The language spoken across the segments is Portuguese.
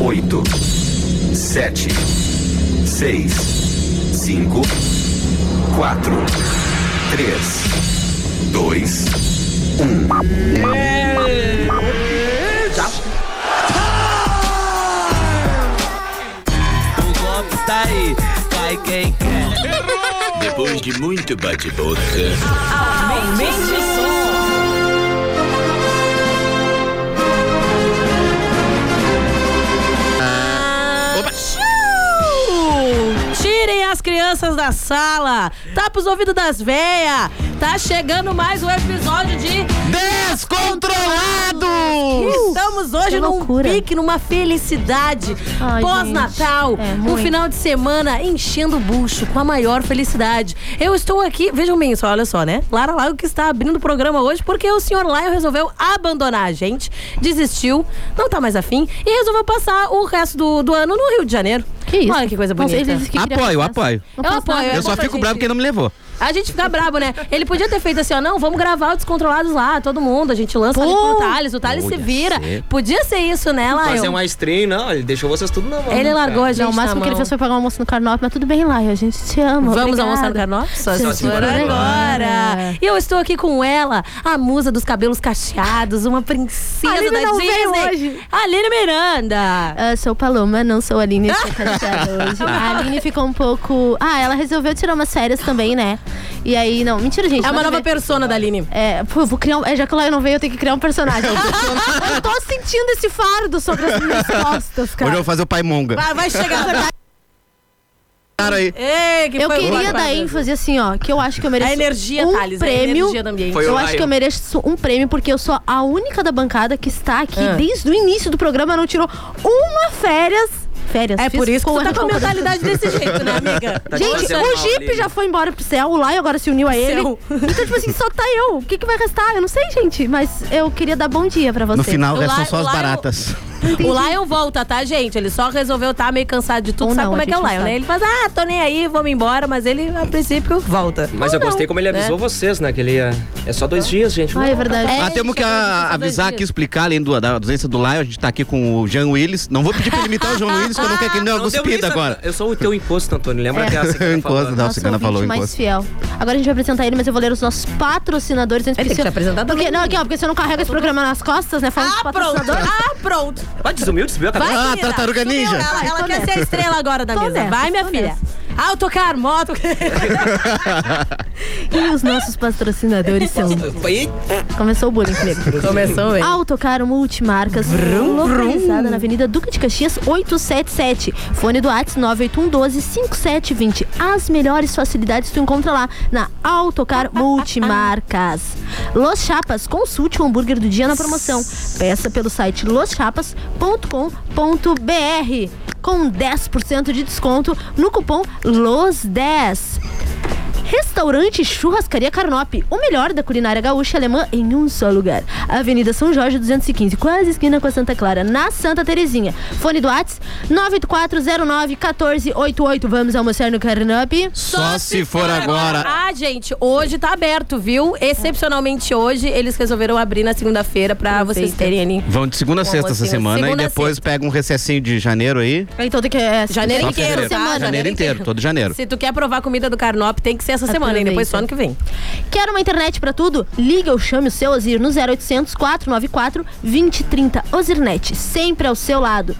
oito, sete, seis, cinco, quatro, três, dois, um. O golpe tá aí, cai quem quer. Depois de muito bate-boca. Aumente o som. As crianças da sala. Tapa os ouvidos das véias. Tá chegando mais um episódio de Descontrolado! Estamos hoje num pique, numa felicidade. Ai, Pós-Natal. É, um final de semana enchendo o bucho com a maior felicidade. Eu estou aqui, vejam bem só, olha só, né? Lara Lago que está abrindo o programa hoje porque o senhor Lion resolveu abandonar a gente, desistiu, não tá mais afim e resolveu passar o resto do, do ano no Rio de Janeiro. Que isso? Olha que coisa Nossa, bonita. ele disse que queria Apoio, apoio. Eu apoio, Eu só fico bravo porque ele não me levou. A gente fica brabo, né? Ele podia ter feito assim, ó, não, vamos gravar o Descontrolados lá, todo mundo, a gente lança ali pro. Thales, o Thales se vira. ser. Podia ser isso, né, Lion? Fazer uma stream, não, ele deixou vocês tudo na mão. Ele né, largou a gente Não, o máximo na que ele fez foi pagar um almoço no Carnop, mas tudo bem lá, a gente te ama. Vamos obrigada. almoçar no Carnop? Só se for agora. agora. E eu estou aqui com ela, a musa dos cabelos cacheados, uma princesa Aline da não Disney. veio hoje. Aline Miranda. Ah, sou Paloma, não sou a Aline, eu sou cacheada hoje. A Aline ficou um pouco. Ah, ela resolveu tirar umas férias também, né? E aí, não, mentira, gente. É uma a nova ver. persona da Aline. É, pô, eu vou criar um. É, já que o Lion não veio, eu tenho que criar um personagem. eu tô sentindo esse fardo sobre as minhas costas, Hoje cara. eu vou fazer o pai monga. Vai, vai chegar. Cara aí. Ei, que Eu foi queria dar ênfase assim, ó, que eu acho que eu mereço A energia, um Thales, a prêmio. energia do ambiente. Foi eu acho que eu mereço um prêmio porque eu sou a única da bancada que está aqui Ah. desde o início do programa, não tirou uma férias. Férias. É fiz por isso que tu tá com a mentalidade desse jeito, né, amiga? Tá te Gente, o Jeep já foi embora pro céu, o Lion agora se uniu a ele. Céu. Então, tipo assim, só tá eu. O que, que vai restar? Eu não sei, gente. Mas eu queria dar bom dia pra vocês. No final restam só as Lion- baratas. O Lion volta, tá, gente? Ele só resolveu estar meio cansado de tudo. Ou Sabe não, como a é que é o Lion, né? Ele faz, ah, tô nem aí, vamos embora. Mas ele, a princípio, volta. Mas Ou eu gostei não, como ele avisou né? vocês, né? Que ele ia. É só dois dias, gente. Ah, é verdade. É, Ah, temos que dois avisar aqui, explicar, além do, da doença do Lion, a gente tá aqui com o Jean Willis. Não vou pedir pra ele imitar o João Willis, que eu não quero que ele dê uma Não deu cuspida agora. Eu sou o teu imposto, Antônio. Lembra É. que é assim que eu Encosto, falou? não. Nosso Cigana ouvinte falou mais fiel. Agora a gente vai apresentar ele, mas eu vou ler os nossos patrocinadores antes Ele tem que te apresentar porque. Não, aqui, ó, porque eu não carrego esse programa nas costas, né? Ah, pronto. Ah, pronto. Vai desumilde, subiu a cabeça. Vai, Ah, menina. tartaruga ninja. Ela, ela Tô quer nessa. ser a estrela agora da Tô mesa. nessa, Vai, minha tô filha. nessa. Autocar, moto. E os nossos patrocinadores são. Começou o bullying comigo. Começou, hein? Autocar Multimarcas, localizada na Avenida Duque de Caxias 877. Fone do WhatsApp 98112 5720. As melhores facilidades tu encontra lá na Autocar Multimarcas. Los Chapas, consulte o hambúrguer do dia na promoção. Peça pelo site loschapas.com.br com 10% de desconto no cupom LOS10. Restaurante Churrascaria Carnop, o melhor da culinária gaúcha e alemã em um só lugar. Avenida São Jorge 215, quase esquina com a Santa Clara, na Santa Terezinha. Fone do WhatsApp 984091488. Vamos almoçar no Carnop? Só se for agora. Ah, gente, hoje tá aberto, viu? Excepcionalmente hoje, eles resolveram abrir na segunda-feira pra vocês terem ali. Vão de segunda a sexta essa semana Segunda e depois pega um recessinho de janeiro aí. Então tem que. É, Janeiro inteiro, fevereiro. tá? Semana. Janeiro inteiro, todo janeiro. Se tu quer provar a comida do Carnop, tem que ser essa semana, e depois só ano que vem. Quer uma internet pra tudo? Liga ou chame o seu Ozir no 0800 494 2030. Ozirnet, sempre ao seu lado.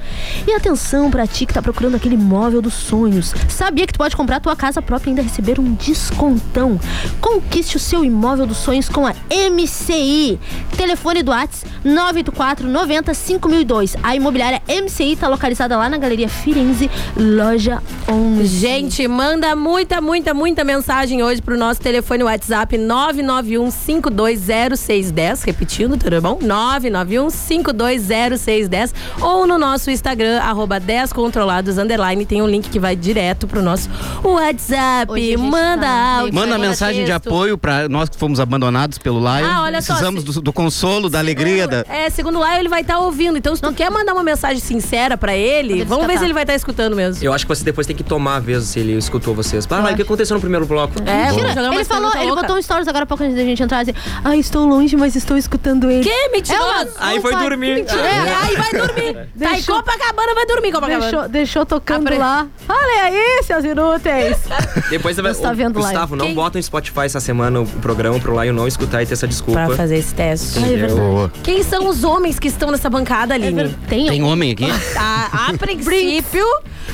E atenção pra ti que tá procurando aquele móvel dos sonhos. Sabia que tu pode comprar tua casa própria e ainda receber um descontão? Conquiste o seu imóvel dos sonhos com a MCI. Telefone do WhatsApp 984 90 5002. A imobiliária MCI tá localizada lá na Galeria Firenze, loja 11. Gente, manda muita, muita, muita mensagem hoje pro nosso telefone WhatsApp 991520610, repetindo, tudo bom? 991520610 ou no nosso Instagram arroba 10controlados underline, tem um link que vai direto pro nosso WhatsApp. Manda tá áudio, Manda mensagem de texto. apoio pra nós que fomos abandonados pelo Lion. Ah, olha só, Precisamos se- do, do consolo, da alegria. Da... É, segundo lá, ele vai estar ouvindo. Então, se tu quer mandar uma mensagem sincera pra ele, vamos ver se ele vai estar escutando mesmo. Eu acho que você depois tem que tomar a vez se ele escutou vocês. Ah, mas o que aconteceu no primeiro bloco? É, jogar Ele falou, ele botou um stories agora pouco antes da gente entrar assim. Ai, estou longe, mas estou escutando ele. Que mentiroso! É uma- Aí foi dormir. mentira. É, aí vai dormir. Tá em Deixou- Copacabana, vai dormir Copacabana. Deixou, deixou tocando Apre- lá. Olha aí, seus inúteis. Depois você vai. Tá Ô, vendo lá. Gustavo, não Quem- bota no Spotify essa semana o programa pro Lion não escutar e ter essa desculpa. Pra fazer esse teste. Ai, é verdade. Quem são os homens que estão nessa bancada, É Aline? verdade. Tem, Tem homem aqui? a, a princípio,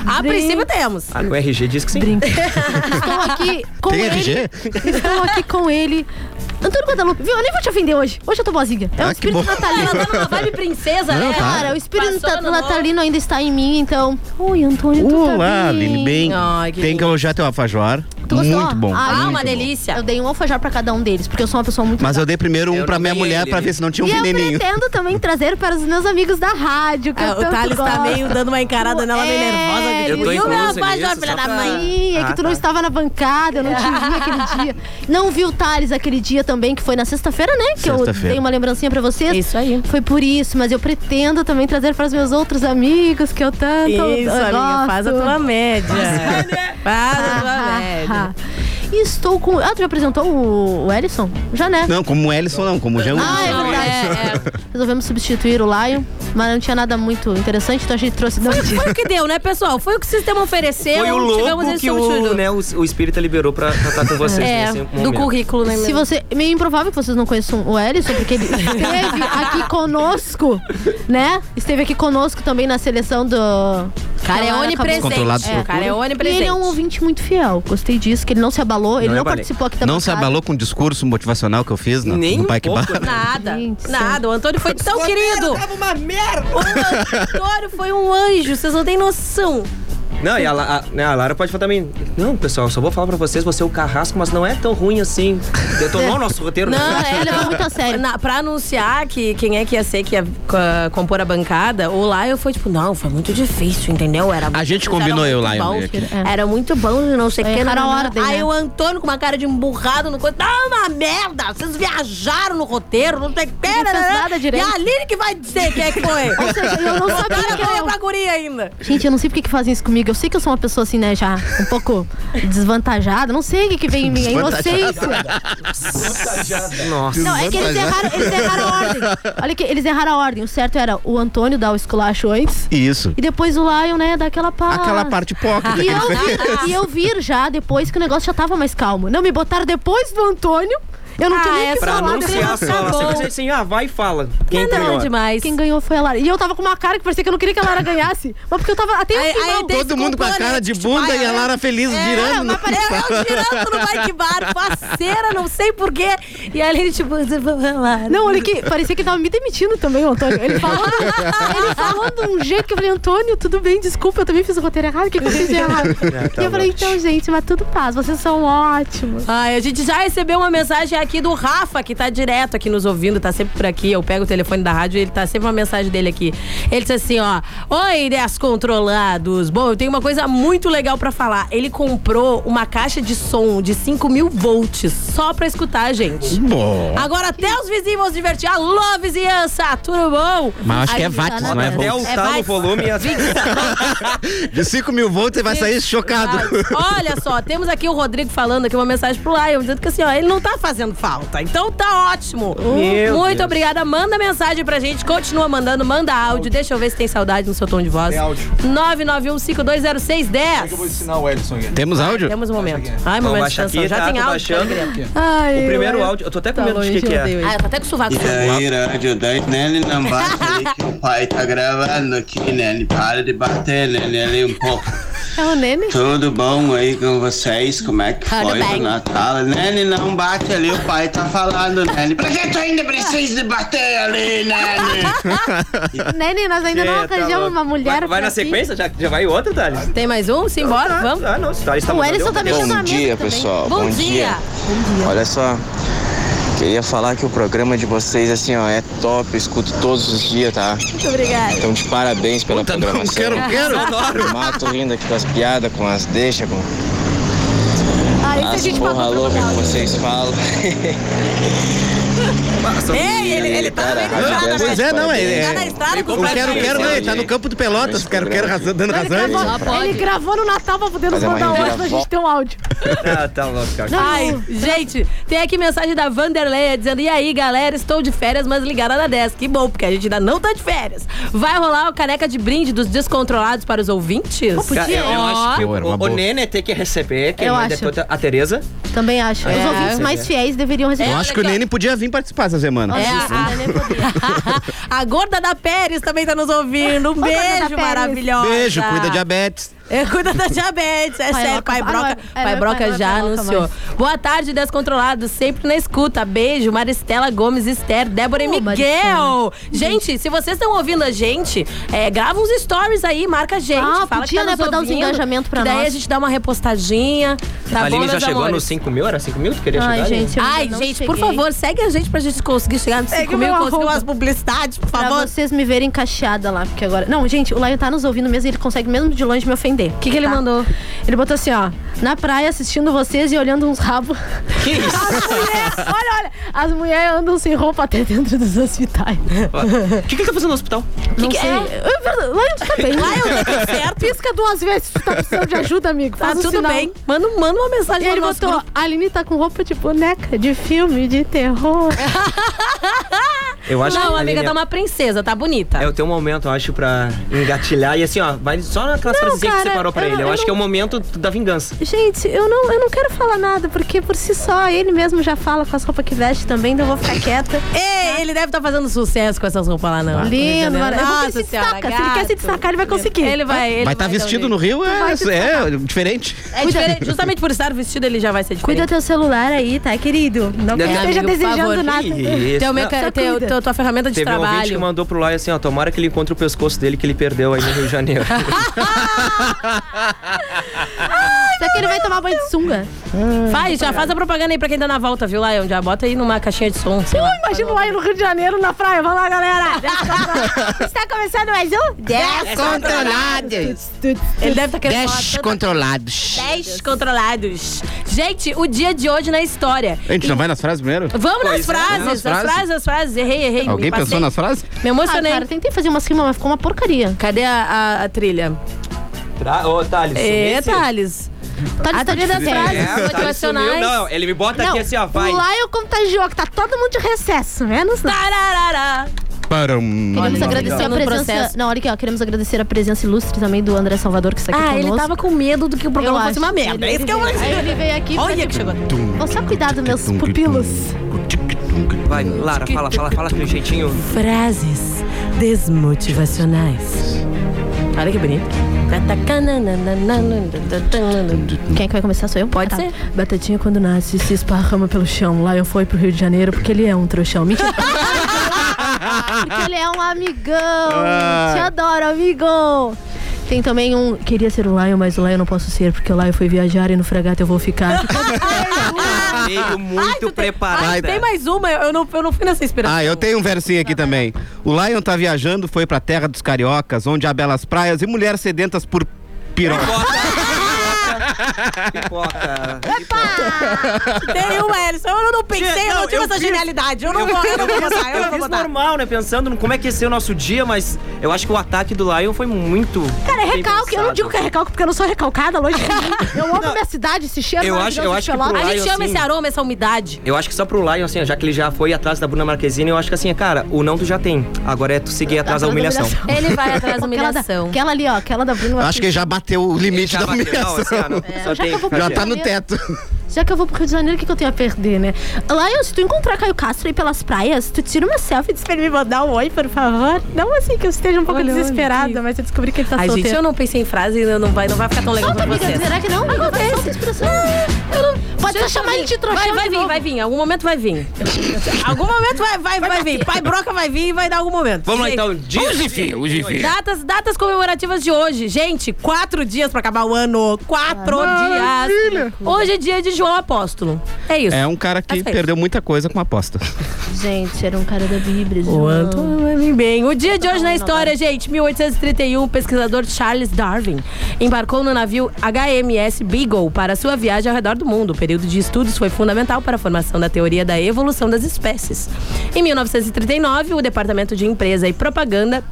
a princípio temos. Ah, no RG diz que sim. Estou aqui com Tem ele. RG? Estou aqui com ele. Antônio Guadalupe, viu? Eu nem vou te ofender hoje. Hoje eu tô boazinha. É o Ah, que espírito natalino. Ela tá numa vibe princesa, Não, né? tá. Cara, o espírito Passou no natalino ainda está em mim, então. Oi, Antônio, tu tá Olá, bem? Ai, que Tem que elogiar teu alfajor. Tu gostou? Muito bom. Ah, muito uma bom. delícia. Eu dei um alfajor pra cada um deles, porque eu sou uma pessoa muito Mas eu dei primeiro um Eu pra minha mulher pra Lili. ver se não tinha um E eu veneninho. pretendo também trazer para os meus amigos da rádio, que Ah, eu o Thales tá meio dando uma encarada nela meio É, nervosa. Eu tô e o meu alfajor, filha da pra- mãe. É que Ah, tu não tá. estava na bancada, eu não te vi aquele dia. Não vi o Thales aquele dia também, que foi na sexta-feira, né? Que eu dei uma lembrancinha pra vocês. Isso aí. Foi por isso, mas eu pretendo também trazer para os meus outros amigos que eu tanto Isso, eu amiga, gosto. faz a tua média. Faz a tua Ah, média. E estou com. Ah, tu já apresentou o, o Ellison? Já, né? Não, como o Ellison não, como o Jean Ah, é Wilson. verdade. É, é. Resolvemos substituir o Lion, mas não tinha nada muito interessante, então a gente trouxe. Não, Foi o que deu, né, pessoal? Foi o que o sistema ofereceu. Foi o tivemos louco esse que o, né, o, o espírita liberou pra estar com vocês É, nesse do momento. currículo, né? Se mesmo? você. Meio improvável que vocês não conheçam o Ellison, porque ele esteve aqui conosco, né? Esteve aqui conosco também na seleção do. Cara, é onipresente. Controlado É, cara, é E onipresente. ele é um ouvinte muito fiel. Gostei disso, que ele não se abalou, ele Não não, é balei. participou aqui da Não se bancada. abalou com o discurso motivacional que eu fiz no, Nem no um Parque pouco, Bar? né? Nada, Gente, nada. O Antônio foi tão querido. Tava uma merda! O Antônio foi um anjo, vocês não têm noção. Não, e a, La- a, né, a Lara pode falar também. Não, pessoal, só vou falar pra vocês, você é o carrasco, mas não é tão ruim assim. Detonou o nosso roteiro. Não, né? é, Ele levou muito a sério. Na, pra anunciar que quem é que ia ser que ia co- compor a bancada, o Lion foi tipo, não, foi muito difícil, entendeu? Era A gente era combinou, eu, Lion, bom. É. Era muito bom, não sei o É, que. erraram não, a não. ordem, Aí né? o Antônio com uma cara de emburrado no coisa. Não, uma merda! Vocês viajaram no roteiro, não sei o que. Não nada direito. E a Aline que vai dizer quem é que foi. Ou seja, eu não sabia que era foi eu. pra guria ainda. Gente, eu não sei porque que fazem isso comigo. Eu sei que eu sou uma pessoa assim, né, já um pouco desvantajada. Não sei o que, que vem em mim. É inocência. Nossa. Não, é que eles erraram, eles erraram a ordem. Olha que eles erraram a ordem. O certo era o Antônio dar o esculacho antes. Isso. E depois o Lion, né, dar aquela parte. Aquela parte hipócrita E eu, e eu vir já depois que o negócio já tava mais calmo. Não, me botaram depois do Antônio. Eu não Ah, tinha nem é que Pra falar. anunciar tá bom. simplesmente assim, ah, vai e fala. Quem Não, ganhou? demais. Quem ganhou foi a Lara. E eu tava com uma cara que parecia que eu não queria que a Lara ganhasse. Mas porque eu tava até o final. aí Todo mundo com a cara de Tipo, bunda e a é. Lara feliz É, girando. mas no- pare- eu girando no bike bar, faceira, não sei porquê. E a Aline, tipo, você vai lá. Não, olha que parecia que ele tava me demitindo também, o Antônio. Ele falou, ele falou de um jeito que eu falei, Antônio, tudo bem, desculpa, eu também fiz o roteiro errado, o que, que eu fiz de errado? tá e eu falei, então, gente, mas tudo paz, vocês são ótimos. Ai, a gente já recebeu uma mensagem aqui do Rafa, que tá direto aqui nos ouvindo, tá sempre por aqui. Eu pego o telefone da rádio e ele tá sempre uma mensagem dele aqui. Ele disse assim, ó. Oi, descontrolados. Bom, eu tenho uma coisa muito legal pra falar. Ele comprou uma caixa de som de 5 mil volts só pra escutar a gente. Bom. Agora até os vizinhos vão se divertir. Alô, vizinhança, tudo bom? Mas acho que é watts, não é na- Até volts. o no volume e as... De 5 mil volts você vai sair chocado. Olha só, temos aqui o Rodrigo falando aqui uma mensagem pro Lion, dizendo que assim, ó, ele não tá fazendo falta. Então tá ótimo. Meu Muito Deus. obrigada. Manda mensagem pra gente, continua mandando, manda áudio. Deixa eu ver se tem saudade no seu tom de voz. Tem áudio. 991520610. Eu vou ensinar o Edson aqui. Temos áudio? Temos um momento. Ai, Vamos momento de baixar tensão. aqui, Já tá? tem Tô áudio. baixando. Ai, O primeiro áudio, eu tô até com Tá medo de que, que é. Ah, eu tô até com sovaco. E aí, ajudante, né? Ele não bate ali que o pai tá gravando aqui? Ele para de bater, né? Nele um pouco. É o Nene? Tudo bom aí com vocês? Como é que Tudo foi bem. o Natal? Ele não bate ali, o pai tá falando? Ele, Pra que tu ainda precisa de bater ali, né? Nene, nós ainda não tá arranjamos uma mulher Vai, vai na sequência? Já, já vai outra, Thales? Tem mais um? Simbora, vamos? Ah, não, se Thales tá O Ellison tá na Bom dia, pessoal. Bom dia. Olha só, queria falar que o programa de vocês, assim, ó, é top. Eu escuto todos os dias, tá? Muito obrigada. Então, de parabéns pela Puta, não programação. quero, quero. Adoro. Mato rindo aqui com as piadas, com as deixas, com Ah, esse a as gente porra louca que vocês falam. Ei, ele, ele tá no meio da estrada, pois é, não, é- Ele tá é- na estrada com O quero, quero, né? gente. Tá no campo do Pelotas. Quero, quero, razão- dando Ele razão. gravou, ele gravou no Natal pra poder nos uma mandar hoje pra gente ter um áudio. Ah, tá louco, cara. Ai, gente, tem aqui mensagem da Vanderleia dizendo: E aí, galera, estou de férias, mas ligada na 10. Que bom, porque a gente ainda não tá de férias. Vai rolar o caneca de brinde dos descontrolados para os ouvintes? Cara, eu, eu acho que Pô, era uma o, o boa. Nene tem que receber, que Eu mãe acho. depois a Tereza. Também acho. Os É. ouvintes mais fiéis deveriam receber. Eu acho que o Nene podia vir participar essa semana. É, a, a gorda da Pérez também tá nos ouvindo. Um beijo Pérez. maravilhosa. Beijo, cuida diabetes. É, cuida da diabetes, é Pai sério, pai ah, broca, é- pai é, broca pai já pai anunciou. mas- Boa tarde, descontrolados, sempre na escuta. Beijo, Maristela Gomes, Esther, Débora e Ô, Miguel. Maristela. Gente, se vocês estão ouvindo a gente, é, grava uns stories aí, marca a gente. Ah, fala podia, que tá né, pra dar uns engajamento pra que daí nós. a gente dá uma repostadinha. Tá a Aline bom, já chegou amores? nos 5 mil? Era 5 mil que queria Ai, chegar? Gente, Ai, não gente, por cheguei. favor, segue a gente pra gente conseguir chegar nos Segue 5 o mil, conseguir umas publicidades, por Pra favor. vocês me verem cacheada lá, porque agora. Não, gente, o Lion tá nos ouvindo mesmo e ele consegue mesmo de longe me ofender. O que que ele mandou? Ele botou assim, ó. Na praia assistindo vocês e olhando uns rabos. Que isso? As mulheres, olha, olha. As mulheres andam sem roupa até dentro dos hospitais. O que, que tá fazendo no hospital? Não que sei. é? É verdade, Lion, tu tá bem. Lion, tá tudo certo. Pisca duas vezes se tu tá precisando de ajuda, amigo. Tá Faz um tudo sinal. bem. Manda, manda uma E mensagem ele botou, grupo. a Aline tá com roupa de boneca de filme de terror. Eu acho Não, que a amiga, tá uma princesa, tá bonita. É o teu momento, eu acho, pra engatilhar. E assim, ó, vai só naquelas Não, frasezinhas que você parou pra eu ele. não- Eu, eu acho que é o não- momento da vingança. Gente, eu não, eu não quero falar nada, porque por si só ele mesmo já fala com as roupas que veste também, então eu vou ficar quieta. Ei, ele deve estar fazendo sucesso com essas roupas lá, não. Lindo, ver Nossa se senhora, destaca. Se ele quer se destacar, ele vai conseguir. Ele vai, ele Vai estar um vestido no Rio, é, se é diferente. É diferente, justamente por estar vestido, ele já vai ser Cuida diferente. teu celular aí, tá, querido? Não que É, esteja amigo, desejando favor. nada. Isso. Teu, Não, meca- teu, cuida. teu- tua ferramenta de Teve um ouvinte que trabalho. mandou pro Lai assim, ó, tomara que ele encontre o pescoço dele que ele perdeu aí no Rio de Janeiro. Será que ele vai tomar banho de sunga? Faz, já faz a propaganda aí pra quem tá na volta, viu, Lion? Já bota aí numa caixinha de som, sei lá. Imagina lá no Rio de Janeiro, na praia. Vamos lá, galera. Está começando mais um? Descontrolados. Ele deve estar querendo falar tanta Descontrolados. 10 controlados. Gente, o dia de hoje na história. A gente não vai nas frases primeiro? Vamos nas é, frases, nas as frases. frases, as frases. Errei, errei. Alguém pensou nas frases? Me Ah, emocionei. cara, tentei fazer umas rimas, mas ficou uma porcaria. Cadê a, a- a trilha? Tra- Ô, Thales. É, esse- Thales. Tá A trilha das É, frases Thales motivacionais. sumiu. Não, ele me bota aqui assim, ó, vai. o Lion contagiou, que tá todo mundo de recesso, menos não. Tararara. Param. Queremos agradecer a no presença. processo. Não, olha aqui, ó. Queremos agradecer a presença ilustre também do André Salvador, que está aqui Ah, conosco. ele tava com medo do que o programa Eu fosse acho. uma merda. Ele- é isso que eu vou dizer. Aí ele veio aqui. Olha que chegou. Vou só cuidar dos meus pupilos. Vai, Lara, fala, fala, fala aquele jeitinho. Frases desmotivacionais. Olha que bonito. Quem é que vai começar? Sou eu? Pode Tá. ser. Batatinha quando nasce se esparrama pelo chão. Lion foi pro Rio de Janeiro porque ele é um trouxão. Mentira. porque ele é um amigão. Ah. Te adoro, amigo. Tem também um. Queria ser o Lion, mas o Lion eu não posso ser, porque o Lion foi viajar e no fragata eu vou ficar. Veio muito preparada. Ai, tem mais uma, eu não, eu não fui nessa inspiração. Ah, eu tenho um versinho aqui também. O Lion tá viajando, foi pra terra dos cariocas, onde há belas praias e mulheres sedentas por piroca. Pipoca. Pipoca. Tem uma, Ellison. Eu não pensei, eu não Não, tive eu essa fiz- genialidade. Eu não vou, eu não vou botar, eu Eu não vou fiz botar. normal, né? Pensando no como é que ia ser o nosso dia, mas eu acho que o ataque do Lion foi muito. Cara, é recalque. Eu não digo que é recalque porque eu não sou recalcada, longe de mim. Eu amo Não, minha cidade, esse cheiro eu acho- eu acho que pro A gente Lion, ama assim- esse aroma, essa umidade. Eu acho que só pro Lion, assim, já que ele já foi atrás da Bruna Marquezine, eu acho que assim, cara, o não tu já tem. Agora é tu seguir atrás da humilhação. Ele vai atrás da Aquela, da, humilhação. aquela ali, ó, aquela da Bruna. Acho que já bateu o limite da bateu, humilhação. não, assim, ó, não, só já tem. Já tá no teto. Já que eu vou pro Rio de Janeiro, o que, que eu tenho a perder, né? Lion, se tu encontrar Caio Castro aí pelas praias, tu tira uma selfie e diz pra ele me mandar um oi, por favor. Não assim que eu esteja um pouco Olha, desesperada, mas eu descobri que ele tá Ai, solteiro. gente, eu não pensei em frase, não vai, não vai ficar tão legal Solta, pra amiga, vocês. será que não? Amiga, vai, solta a inspiração. Pode só chamar ele de trouxão Vai, vai de vir, vai vir. Algum momento vai vir. algum momento vai, vai, vai vir. Pai Broca vai vir e vai dar algum momento. Vamos lá então, dia. Datas, datas comemorativas de hoje. Gente, quatro dias pra acabar o ano. Quatro dias. Hoje é dia de João Apóstolo. É isso. É um cara que feito. perdeu muita coisa com aposta. Gente, era um cara da Bíblia. O João. Antônio vai vir bem. O dia de hoje na história, gente, 1831, o pesquisador Charles Darwin embarcou no navio HMS Beagle para sua viagem ao redor do mundo. período de estudos foi fundamental para a formação da teoria da evolução das espécies. Em 1939, o Departamento de Empresa e Propaganda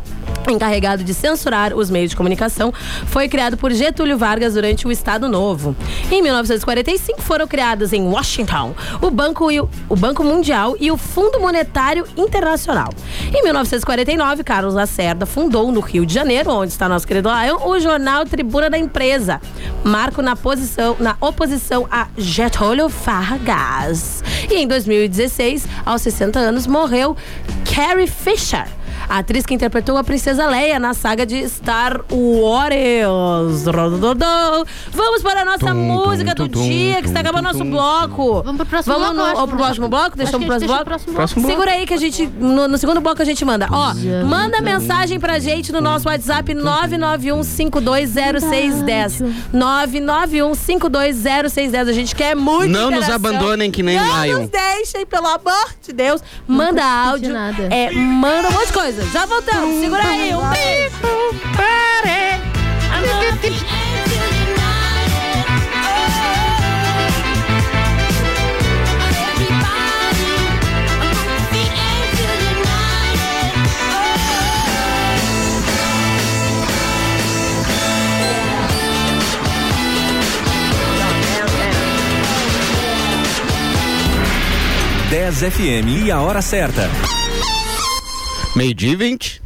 encarregado de censurar os meios de comunicação, foi criado por Getúlio Vargas durante o Estado Novo. Em 1945 foram criados em Washington o Banco, o Banco Mundial e o Fundo Monetário Internacional. Em 1949, Carlos Lacerda fundou no Rio de Janeiro, onde está nosso querido Lion, o jornal Tribuna da Empresa, marco na, posição, na oposição a Getúlio Vargas. E em 2016, aos 60 anos, morreu Carrie Fisher a atriz que interpretou a Princesa Leia na saga de Star Wars. Vamos para a nossa Tum, música tum, do tum, dia, tum, que está acabando tum, nosso tum. bloco. Vamos pro próximo Vamos bloco, ou pro próximo bloco? Deixamos que pro a gente próximo deixa bloco? próximo bloco. Segura aí que a gente, no, no segundo bloco a gente manda. Ó, manda mensagem pra gente no nosso WhatsApp 991520610. 991520610. A gente quer muito Não nos abandonem que nem Não Lion. nos deixem, pelo amor de Deus. Manda áudio. nada. É, manda um monte de coisa. Já voltamos. Segura aí. Um beijo. Dez FM e a hora certa. Meio-dia e 20.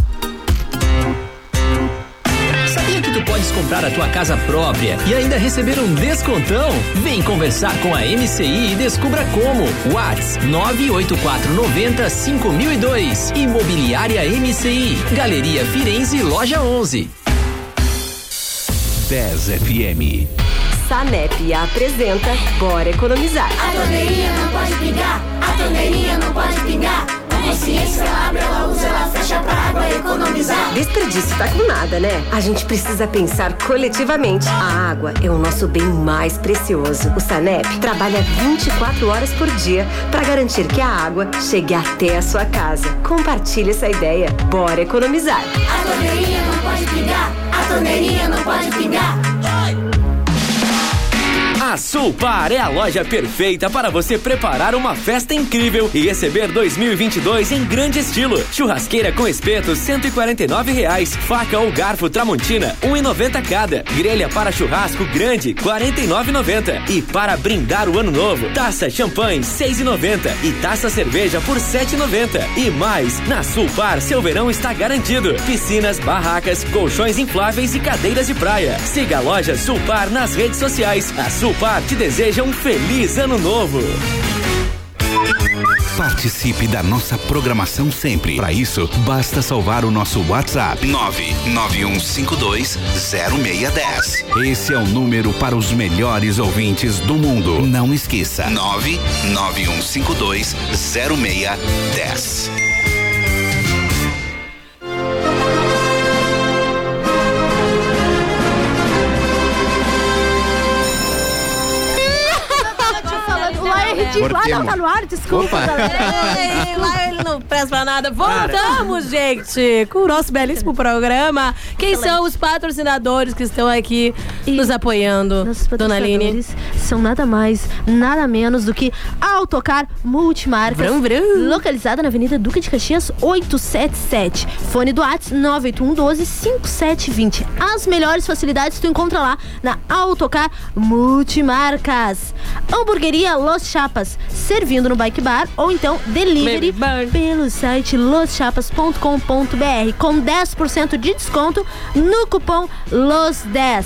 Podes comprar a tua casa própria e ainda receber um descontão? Vem conversar com a MCI e descubra como. Whats 98490 5002. Imobiliária MCI. Galeria Firenze, Loja 11. 10 FM. Sanep apresenta Bora Economizar. A torneirinha não pode pingar, a torneirinha não pode pingar. A consciência ela abre, ela usa, ela fecha pra água economizar. Desperdício tá com nada, né? A gente precisa pensar coletivamente. A água é o nosso bem mais precioso. O Sanep trabalha 24 horas por dia para garantir que a água chegue até a sua casa. Compartilhe essa ideia. Bora economizar. A torneirinha não pode pingar, a torneirinha não pode pingar. A Sulpar é a loja perfeita para você preparar uma festa incrível e receber 2022 em grande estilo. Churrasqueira com espeto, 149 reais. Faca ou garfo Tramontina, 1,90 cada. Grelha para churrasco grande, R$ 49,90. E para brindar o ano novo, taça champanhe, R$ 6,90 e taça cerveja por R$ 7,90. E mais, na Sulpar seu verão está garantido. Piscinas, barracas, colchões infláveis e cadeiras de praia. Siga a loja Sulpar nas redes sociais. A Sulpar te deseja um feliz ano novo. Participe da nossa programação sempre. Para isso, basta salvar o nosso WhatsApp 991520610. Esse é o número para os melhores ouvintes do mundo. Não esqueça 991520610. Ridículo. Ah, não, tá no ar? Desculpa. Opa. galera. Ei, lá ele não presta pra nada. Voltamos, gente, com o nosso belíssimo programa. Quem são os patrocinadores que estão aqui nos apoiando, Nossos Dona Aline? são nada mais, nada menos do que Autocar Multimarcas. Vrum, vrum. Localizada na Avenida Duque de Caxias 877. Fone do WhatsApp 981 12 5720. As melhores facilidades tu encontra lá na Autocar Multimarcas. Hamburgueria Los Chapas, servindo no Bike Bar ou então delivery pelo site loschapas.com.br com 10% de desconto no cupom LOS10.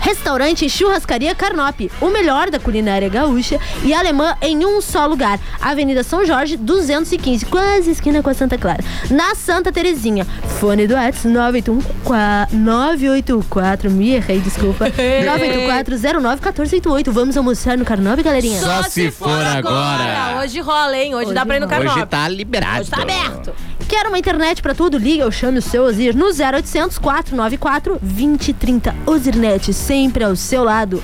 Restaurante Churrascaria Carnop, o melhor da culinária gaúcha e alemã em um só lugar. Avenida São Jorge, 215, quase esquina com a Santa Clara. Na Santa Terezinha. Fone do WhatsApp 984, 984, me errei, desculpa. 984-09-1488. Vamos almoçar no Carnop, galerinha? Só se for agora. Hoje rola, hein? Hoje, dá pra ir no Carnop. Hoje tá liberado. Hoje tá aberto. Quer uma internet pra tudo? Liga ou chame o seu Ozir no 0800 494 2030. Ozirnet, sempre ao seu lado.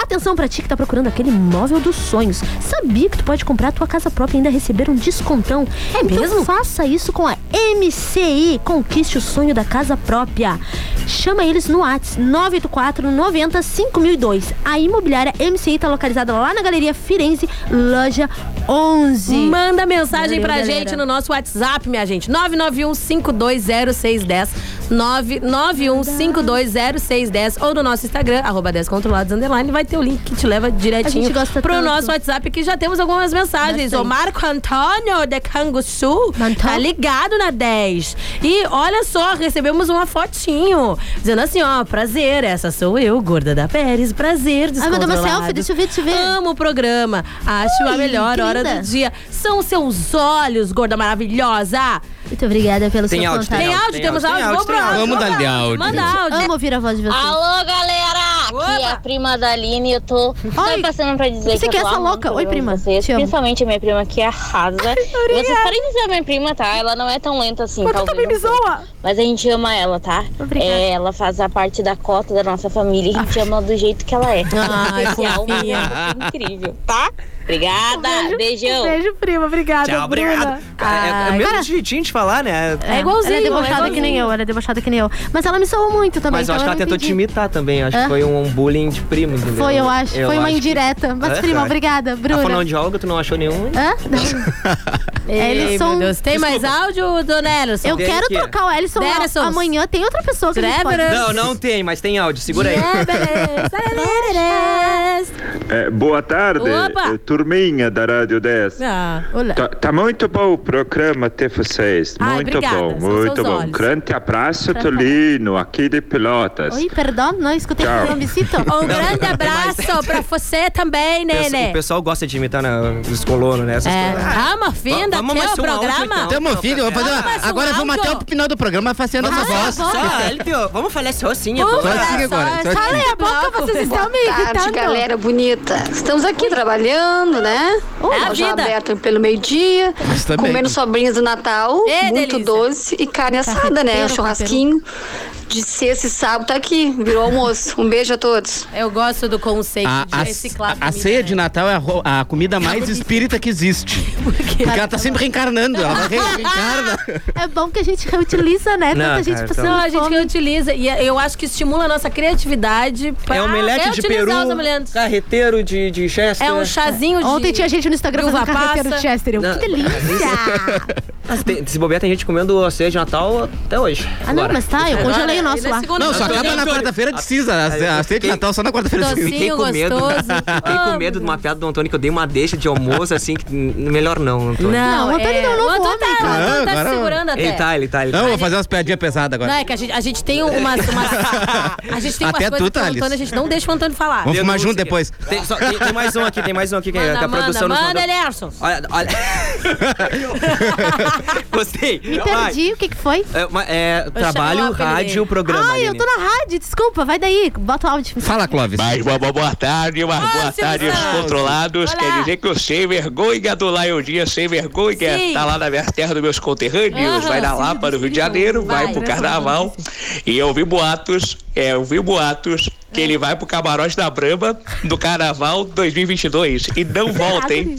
Atenção pra ti que tá procurando aquele móvel dos sonhos. Sabia que tu pode comprar a tua casa própria e ainda receber um descontão? É mesmo? faça isso com a MCI. Conquiste o sonho da casa própria. Chama eles no WhatsApp 984 90 5002. A imobiliária MCI tá localizada lá na Galeria Firenze, loja 11. Manda mensagem Valeu, pra galera. gente no nosso WhatsApp, minha gente. 991-520610. 991-520610. Ou no nosso Instagram, arroba 10 controlados underline. Vai ter o link que te leva direitinho pro tanto. nosso WhatsApp, que já temos algumas mensagens. Bastante. O Marco Antônio de Canguçu tá ligado na 10. E olha só, recebemos uma fotinho. Dizendo assim, ó, prazer, essa sou eu, gorda da Pérez. Prazer, Ai, mandou uma descontrolado. selfie, deixa eu ver, deixa eu ver. Amo o programa. Acho a Ai, melhor que hora do dia. São seus olhos, gorda maravilhosa. Muito obrigada pelo Tem seu áudio, contato. Tem áudio? Temos áudio? Vamos pro áudio. Vamos dar de áudio. Manda áudio. Amo ouvir a voz de vocês. Alô, galera! Aqui é a prima da Aline. Eu tô só Oi. passando pra dizer Você que, que é eu tô essa louca? Oi, prima. Vocês, principalmente a minha prima que arrasa. e vocês podem dizer a minha prima, tá? Ela não é tão lenta assim, Mas tu talvez. também me zoa. Mas a gente ama ela, tá? Obrigada. É, ela faz a parte da cota da nossa família. A gente ama do jeito que ela é. Ai, Especial, uma pessoa incrível, tá? Obrigada. Beijão. Beijo, prima. Obrigada, Tchau, obrigado. É, é o mesmo cara- jeitinho de falar, né? É igualzinho, Ela é debochada é igualzinho. que nem eu, ela é debochada que nem eu. Mas ela me soou muito também. Mas eu então acho que ela tentou te imitar também. Acho Hã? que foi um bullying de primo, entendeu? Foi, eu acho. foi uma acho que- indireta. Mas, É, prima, eu obrigada, A Bruna. fonoaudióloga, tu não achou nenhum? Hã? Eles são- meu Deus. Tem mais áudio, dona Ellison? Eu Tem quero aqui. trocar o Ellison. Deressons. Amanhã tem outra pessoa que a. Não, não tem, mas tem áudio. Segura aí. É, boa tarde, Opa! é, turminha da Rádio 10. Ah, Olá. Tá, tá muito bom o programa ter vocês. Ai, muito obrigada, bom, muito bom. olhos. Grande abraço, Tolino, aqui de Pelotas. Oi, perdão, não escutei me citam. Um grande abraço pra você também, O Nenê. pessoal gosta de imitar né, os colonos, né? Essas É, coisas. calma, finda, vamos o áudio, programa. então. Tamo filho, vou fazer uma- Ah, um Agora vamos até o final do programa fazendo essa voz. Vamos falar só assim Vamos agora. Só assim agora. Cala assim. a boca, vocês estão me irritando. galera bonita. Estamos aqui trabalhando, né? É a vida. aberta pelo meio-dia, comendo sobrinhas do Natal, Ê, muito delícia. doce e carne assada, né? Carreteiro, Churrasquinho de sexta e sábado tá aqui, virou almoço. Um beijo a todos. Eu gosto do conceito A, de a- reciclar a ceia de Natal é a, a comida mais espírita que existe. Porque ela tá sempre reencarnando. Ela re- reencarna. É bom que a gente reutiliza, né? Não, Tanta gente cara, passando então- Não, a gente reutiliza. E eu acho que estimula a nossa criatividade pra É omelete de peru, os alimentos. Carreteiro de, de Chester. É um chazinho de... Ontem tinha gente no Instagram fazendo carreteiro passa. de Chester. Eu, Não, que delícia! Mas tem- se bobear, tem gente comendo a ceia de Natal até hoje. ah, não, Agora. mas tá, eu congelei o nosso é lá. segundo Não, só acaba na quarta-feira de cinza. A, a ceia de Natal só na quarta-feira de cinza. Fiquei com medo. Fiquei com medo de uma piada do Antônio que eu dei uma deixa de almoço, assim, que melhor não, Antônio. Não, Não, o Antônio é... não é novo o Antônio homem, tá, tá Não, se agora- segurando até. Ele tá, ele tá, ele Não, tá. vou fazer umas piadinhas pesadas agora. Não, é que a gente, a gente tem umas... umas a gente tem umas Até coisas tu, que o Thales. Antônio, a gente não deixa o Antônio falar. Vamos fumar junto depois. Tem, só- tem- tem mais um aqui, tem mais um aqui que, Manda, que a manda, produção manda. Elerson. Olha, olha. Gostei. Me perdi, o que que foi? É, uma- é, trabalho, rádio, programa. Ai, eu Aline. tô na rádio, desculpa, vai daí, bota o áudio. Fala, Clóvis. Mas boa, boa, boa tarde, uma boa tarde aos controlados. Olá. Quer dizer que o sem vergonha do Lion Dias, sem vergonha, Sim. tá lá na minha terra dos meus conterrâneos, vai na Lapa, no Rio de Janeiro, vai, Vai, pro carnaval. E eu vi boatos, é, eu vi boatos que ele vai pro camarote da Brama do carnaval 2022 e não volta, hein?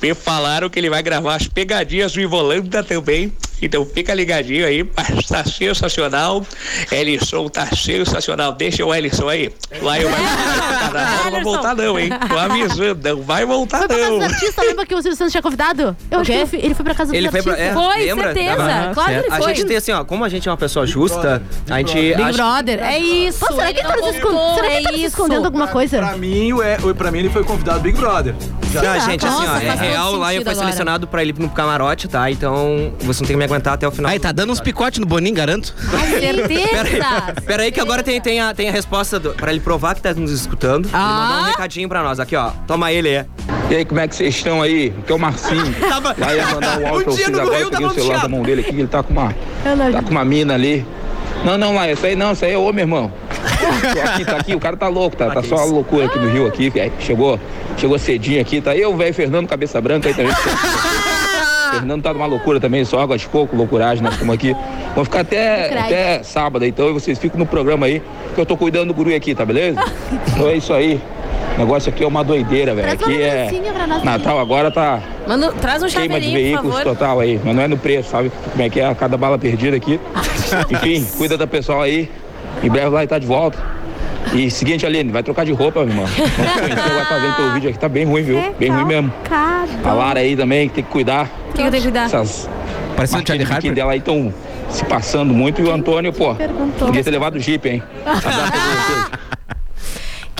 Me falaram que ele vai gravar as pegadinhas do Ivolanda também. Então fica ligadinho aí, tá sensacional. Ellison tá sensacional. Deixa o Ellison aí. Lá eu vai voltar pro carnaval, não vai voltar não, hein? Tô avisando, não vai voltar não. dos artistas, lembra que o Silvio Santos tinha convidado? Eu acho que ele foi, ele foi pra casa dos Ele foi pra. É, Foi, lembra? certeza. Tava- Claro que ele A foi. gente tem assim, ó, como a gente é uma pessoa justa, a gente. Big acha- Brother, é isso. Pô, será que ele tá escondendo? voltou, Será que é ele tá se escondendo alguma coisa? Pra mim, o- é, o- pra mim, ele foi convidado do Big Brother. Não, gente, assim, ó, é real, lá eu agora. selecionado pra ele ir no camarote, tá? Então, você não tem que me aguentar até o final. Aí, tá dando uns picotes no Boninho, garanto. Pera aí, pera aí que agora tem, tem, a, tem a resposta do, pra ele provar que tá nos escutando. Ele mandou um recadinho pra nós. Aqui, ó. Toma ele, é. E aí, como é que vocês estão aí? Aqui é o Marcinho. Tava- Lá ia mandar um áudio Um pra dia vocês no agora, eu peguei o celular da mão dele aqui, ele tá com uma. Tá com uma mina ali. Não, não, lá, isso aí não, isso aí é ô, meu irmão. Tô aqui, tá aqui, o cara tá louco, tá, tá só uma loucura aqui no Rio aqui, velho. Chegou, chegou cedinho aqui, tá eu, velho, Fernando Cabeça Branca aí também. Fernando tá numa loucura também, só água de coco, loucuragem, nós estamos aqui. Vamos ficar até, até sábado, então, e vocês ficam no programa aí, que eu tô cuidando do guri aqui, tá beleza? Então é isso aí. O negócio aqui é uma doideira, velho. Aqui é. Natal agora tá Manda, traz um queima de veículos total aí, mas não é no preço, sabe? Como é que é cada bala perdida aqui. Enfim, cuida da pessoal aí. Em breve vai estar de volta. E seguinte, Aline, vai trocar de roupa, meu irmão. Você vai estar vendo teu vídeo aqui, tá bem ruim, viu? Bem ruim mesmo. A Lara aí também, que tem que cuidar. O que eu tenho que cuidar? Essas Parecendo marchinhas Charlie Harper. dela aí estão se passando muito. E o Antônio, pô, podia ter levado o Jeep, hein?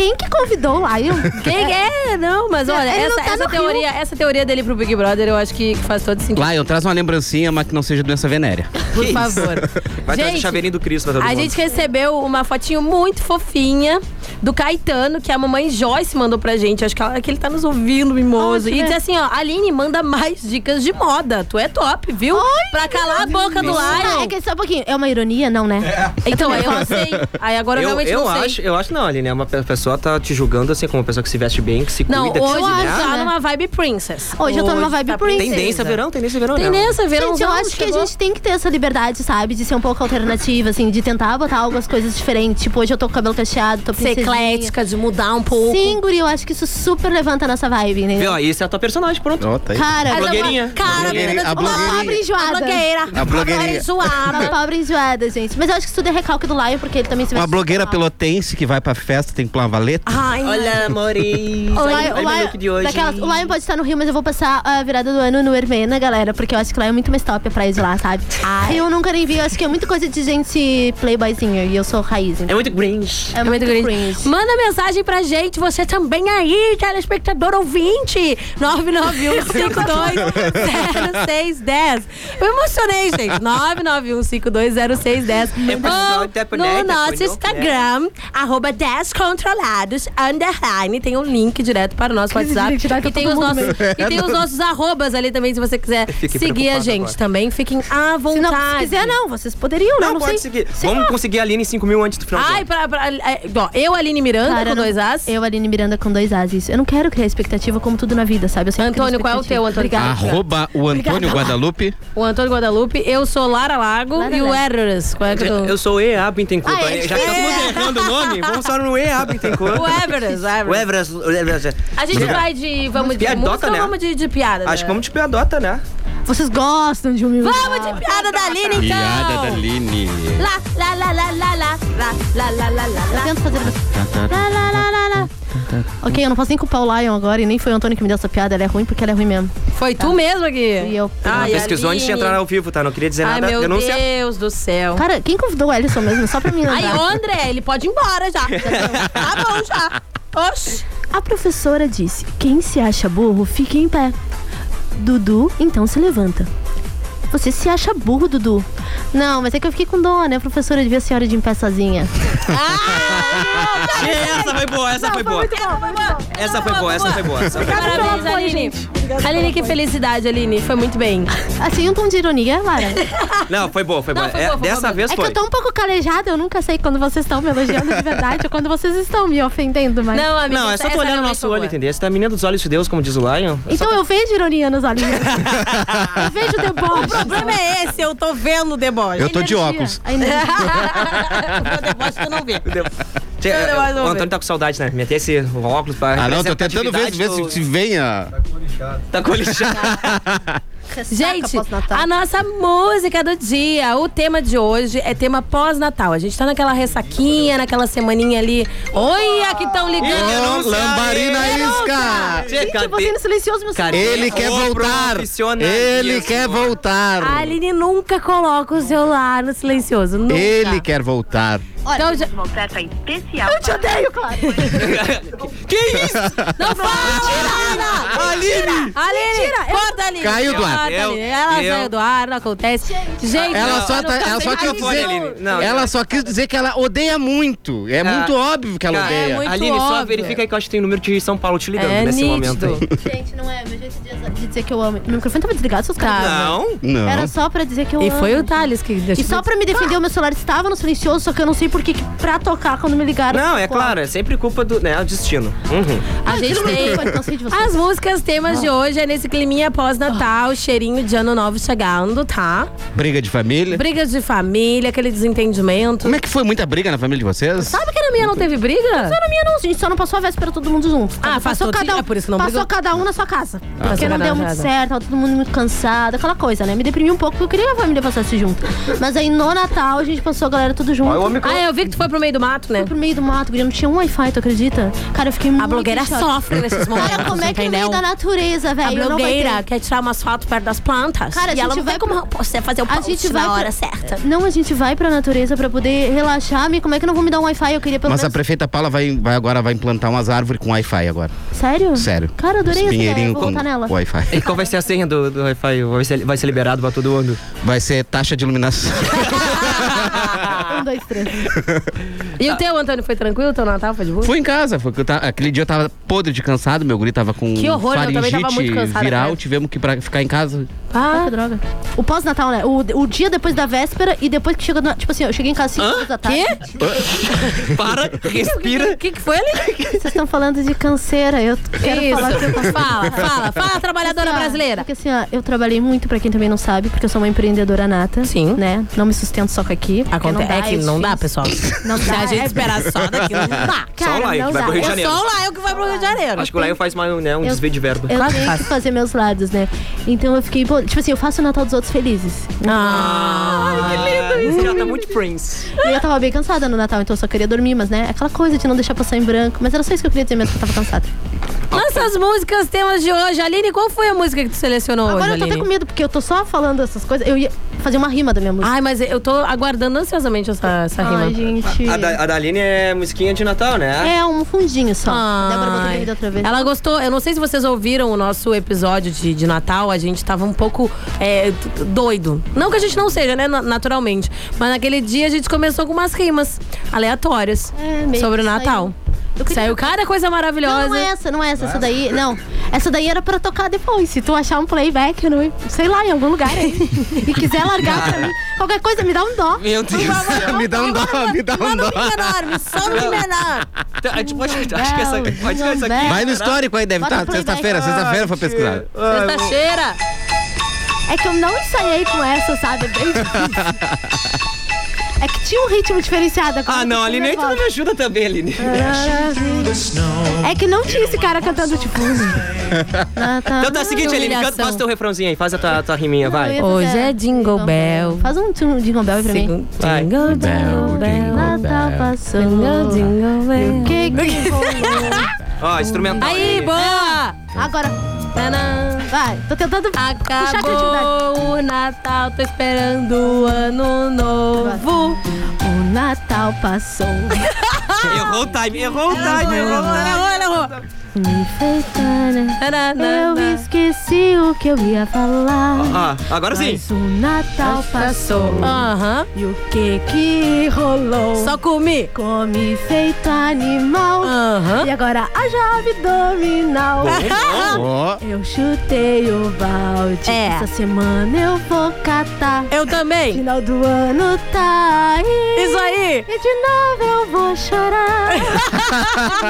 Quem que convidou o Lion? Quem é? Não, mas olha, Ele não essa, tá essa no teoria, essa teoria dele pro Big Brother eu acho que faz todo sentido. Lion, traz uma lembrancinha, mas que não seja doença venérea. Por favor. Vai trazer o Gente, chaveirinho do Cristo pra todo A mundo. gente recebeu uma fotinho muito fofinha do Caetano, que a mamãe Joyce mandou pra gente. Acho que, ela- que ele tá nos ouvindo, mimoso. E que diz assim, ó, Aline, manda mais dicas de moda. Tu é top, viu? pra calar a boca do Ah, Lion. é que só um pouquinho. É uma ironia, não, né? Então, aí eu não sei. Aí agora eu, eu, realmente eu não sei. acho, eu acho não, Aline. é Uma pe- pessoa tá te julgando assim, como uma pessoa que se veste bem, que se Não, cuida, que hoje se tu né? numa vibe princess. Hoje eu tô numa vibe tá princess. Tendência verão, tendência verão, né? Tendência verão. Gente, eu acho que a gente tem que ter essa liberdade, sabe? De ser um pouco alternativa, assim, de tentar botar algumas coisas diferentes. Tipo, hoje eu tô com o cabelo cacheado, tô Ser eclética, de mudar um pouco. Sim, guri, eu acho que isso super levanta a nossa vibe, entendeu? Viu? Isso é a tua personagem, pronto. Ó, tá. Cara, A blogueirinha. Cara, A blogueirinha, menina, a uma pobre enjoada. blogueira. A blogueirinha. enjoada. Uma pobre enjoada, gente. Mas eu acho que isso tudo é recalque do Lion, porque ele também se Uma veste blogueira super mal. pelotense que vai pra festa, tem Ai, Olha, Lion, Olha o, Lion, de hoje. daquelas- o Lion pode estar no Rio, mas eu vou passar a virada do ano no Hermena, galera, porque eu acho que lá é muito mais top a praia de lá, sabe? Eu nunca nem vi, eu acho que é muita coisa de gente playboyzinha e eu sou raiz. É então. muito cringe. É muito cringe. Manda mensagem pra gente, você também aí, telespectador ouvinte. 991520610. Eu emocionei, gente. 991520610. Emocionou, até Ou por no né, nosso Instagram, arroba descontrolados, underline. Tem um link direto para o nosso Crise WhatsApp. E tem, os nossos, e tem os nossos arrobas ali também, se você quiser seguir a gente agora. também. Fiquem à vontade. Se não se quiser, não, vocês poderiam, né? Não, Não, pode sei. seguir. Sei Vamos lá. conseguir a Aline em 5 mil antes do final do Ai, ano. pra, pra, é, ó, eu, Aline Miranda, Cara, com eu não- dois As. Eu, Aline Miranda, com dois As, isso. Eu não quero criar expectativa como tudo na vida, sabe? Eu Antônio, qual é o teu, Antônio? Obrigada. Arroba o Antônio Guadalupe. O Antônio Guadalupe, eu sou Lara Lago Lara e o. Eros. Qual é que eu tô? Eu sou o EA Bittencourt. Ah, é Já que diferente. errando o nome, vamos só no EA Bittencourt. O Everest, o Everest. O Everest. o Everest. A gente vai de. Vamos de Piadota, música ou né? vamos de, de piada? Acho que vamos de piadota, né? Vocês gostam de humildade. Vamos de piada da Aline, então! Piada da Aline. Lá, lá, lá, lá, lá, lá, lá, lá, lá, lá, lá, Eu lá. tento fazer. Lá, lá, lá, lá, lá. Ok, eu não posso nem culpar o Lion agora e nem foi o Antônio que me deu essa piada. Ela é ruim porque ela é ruim mesmo. Foi tu mesmo aqui? E eu. Ai, Pesquisou antes de Aline. entrar ao vivo, tá? Não queria dizer Ai, nada. meu Denúncia. Deus do céu. Cara, quem convidou o Ellison mesmo? Só pra mim lembrar. Aí, ô André, ele pode ir embora já. tá bom já. Oxi. A professora disse: quem se acha burro, fique em pé. Dudu, então se levanta. Você se acha burro, Dudu? Não, mas é que eu fiquei com dó, né? A professora devia ser hora de em pé sozinha. Essa foi boa, essa foi boa. Essa foi boa, essa foi boa. Essa foi boa. Parabéns, Aline. Aline, que felicidade, Aline. Foi muito bem. Assim, um tom de ironia, Lara. Não, foi boa, foi boa. foi É, boa, foi dessa boa. vez É que foi. eu tô um pouco calejada, eu nunca sei quando vocês estão me elogiando de verdade ou quando vocês estão me ofendendo, mas. Não, amiga, Não, é só tu essa olhar no nosso foi olho, entendeu? Você tá a menina dos olhos de Deus, como diz o Lion. Então eu vejo ironia nos olhinhos. eu vejo deboche. O problema é esse, eu tô vendo o deboche. Eu tô de óculos. A energia. o deboche tu não vê. Tchê, Eu não o. Antônio tá com saudade, né? Meter esse óculos pra. Ah, não, tô tentando ver, ver se, se vem a. Tá colichado. Gente, pós-natal. a nossa música do dia, o tema de hoje é tema pós-natal. A gente tá naquela ressaquinha, naquela semaninha ali. Olha que tão ligando. Ô, Lambarina Isca! Gente, sendo silencioso, meu. Ele quer voltar! Ele quer voltar! A Aline nunca coloca o celular no silencioso. Nunca. Ele quer voltar. Olha, já... uma oferta especial. Eu te odeio, claro. que isso? Não fala! Aline! Aline! Corta ali! Caiu do ar. Eu- Aline. Ela eu- saiu do ar, não acontece. Gente, Ela só, tá- ela só quis dizer. Aline. Não, ela só quis dizer que ela odeia muito. É Ah, muito óbvio que ela Cara, odeia. muito Aline, só óbvio. verifica aí que eu acho que tem o número de São Paulo te ligando É nesse nítido. momento aí. Gente, não é meu jeito de, dizer que eu amo. Meu microfone tava desligado, seus caras. Não? Não. Era só pra dizer que eu E amo. foi o Thales que E só pra me defender, o meu celular estava no silencioso, só que eu não sei por que que pra tocar quando me ligaram. Não, é claro, é sempre culpa do né, o destino. Uhum. A gente Tira o tem. Ah. as músicas temas de hoje é nesse climinha pós-natal, cheirinho de ano novo chegando, tá? Briga de família. Brigas de família, aquele desentendimento. Como é que foi muita briga na família de vocês? Sabe que na minha não teve briga? Só na minha não, gente, só não passou a véspera todo mundo junto. Ah, passou cada um, é por isso que não Passou brigou. cada um na sua casa. porque Passou não deu muito certo, tava todo mundo muito cansado, aquela coisa, né? Me deprimi um pouco porque eu queria que a família passasse junto. Mas aí no Natal a gente passou a galera tudo junto. Ah, eu vi que tu foi pro meio do mato, né? Fui pro meio do mato, guria, não tinha um Wi-Fi, tu acredita? Cara, eu fiquei muito blogueira em choque. sofre nesses momentos, Cara, como é que no meio entendeu? da natureza, velho? A eu não vai blogueira ter- quer tirar umas fotos perto das plantas. Cara, a e ela gente não vai como pra- você fazer o A gente vai na pra- hora certa. Não, a gente vai pra natureza pra poder relaxar. Me, como é que não vão me dar um Wi-Fi? Eu queria pelo Mas a menos... prefeita Paula vai, vai agora vai implantar umas árvores com Wi-Fi agora. Sério? Sério. Cara, adorei essa ideia. Vou com votar nela. Wi-Fi. E qual vai ser a senha do, do Wi-Fi? Vai ser, vai ser liberado pra todo mundo? Vai ser taxa de iluminação. Um, dois, três. E o teu, Antônio, foi tranquilo? Teu Natal foi de boa? Fui em casa, foi que eu tava- aquele dia eu tava podre de cansado, meu guri tava com Que horror, eu também faringite tava muito cansada, viral, cara. tivemos que pra ficar em casa. Ah, que droga. O pós-natal, né? O, o dia depois da véspera e depois que chegou. na- Tipo assim, eu cheguei em casa 5 horas da tarde. Para, respira. O que, que foi ali? Vocês estão falando de canseira. Eu quero Isso. falar que eu Fala, fala, fala, trabalhadora Assim, ó, brasileira. Porque assim, ó, eu trabalhei muito, pra quem também não sabe, porque eu sou uma empreendedora nata. Sim. Né? Não me sustento só com aqui. porque Acontece, é que não dá, pessoal. Não dá, gente é- esperar só daqui, não dá. Só o Laio que vai pro Rio de É Janeiro. só o Laio que vai pro Rio de Janeiro. Acho que o Laio faz mais né, um Eu- desvio de verba. Eu tenho que faz. fazer meus lados, né? Então eu fiquei, tipo assim, eu faço o Natal dos outros felizes. Ah, que lindo isso. Já tá muito Prince. E eu tava bem cansada no Natal, então eu só queria dormir, mas né, aquela coisa de não deixar passar em branco. Mas era só isso que eu queria dizer mesmo, que eu tava cansada. Nossas músicas, temas de hoje. Aline, qual foi a música que tu selecionou Agora hoje, eu tô até Aline? com medo, porque eu tô só falando essas coisas. Eu ia fazer uma rima da minha música. Ai, mas eu tô aguardando ansiosamente essa, essa rima. Ai, gente. A, da, a da Aline é musiquinha de Natal, né? É um fundinho só. Ai. Débora botou bebida outra vez. Ela gostou. Eu não sei se vocês ouviram o nosso episódio de, de Natal. A gente tava um pouco é, doido. Não que a gente não seja, né? na- Naturalmente. Mas naquele dia a gente começou com umas rimas aleatórias É, sobre o Natal. Queria- Saiu cada coisa maravilhosa. Não, não é essa, não é essa. Essa daí, não. Essa daí era pra tocar depois. Se tu achar um playback, no, sei lá, em algum lugar aí. e quiser largar pra mim, qualquer coisa, me dá um dó. Meu Deus do me dá um dó, me dá um dó. um menor, me só um menor. A gente pode. Acho que essa. Pode tirar isso aqui. Vai no histórico aí, deve estar. playback. Sexta-feira, sexta-feira foi pesquisado. Sexta-feira. É que eu não ensaiei com essa, sabe? É bem difícil. É que tinha um ritmo diferenciado. agora Ah, não, Aline, aí tu não me ajuda também, Aline. É que não tinha esse cara cantando tipo. Então tá, é o seguinte, Aline, canta, faz teu refrãozinho aí, faz a tua, tua riminha, vai. Hoje é Jingle Bell. Faz um jingle bell aí pra mim. Vai. Jingle Bell, Bell. Natal passou. Jingle, jingle bell. O que que? Ó, instrumental. Aí, boa! Agora, Tanã. Vai. Tô tentando puxar a criatividade. Acabou o Natal, tô esperando o ano novo. O Natal passou. Errou o time, errou o time, errou o time. Errou, errou. Me. Tananana. Eu esqueci o que eu ia falar. Ah, agora sim. Mas o Natal passou. Aham. E o que que rolou? Só comi. Come feito animal. Aham. E agora a chave abdominal. Ó, Eu chutei o balde. É. Essa semana eu vou catar. Eu também. Final do ano tá aí. Isso aí. E de novo eu vou chorar.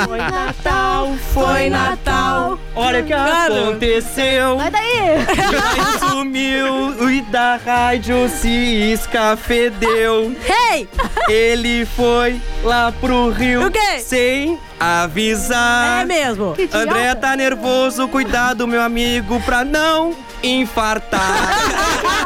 Foi Natal, Foi Natal. Olha o que Cara. aconteceu. Vai daí. Aí sumiu e da rádio se escafedeu. Hey! Ele foi lá pro Rio O quê? sem avisar. É mesmo. Que idiota. André tá nervoso, cuidado, meu amigo, pra não infartar.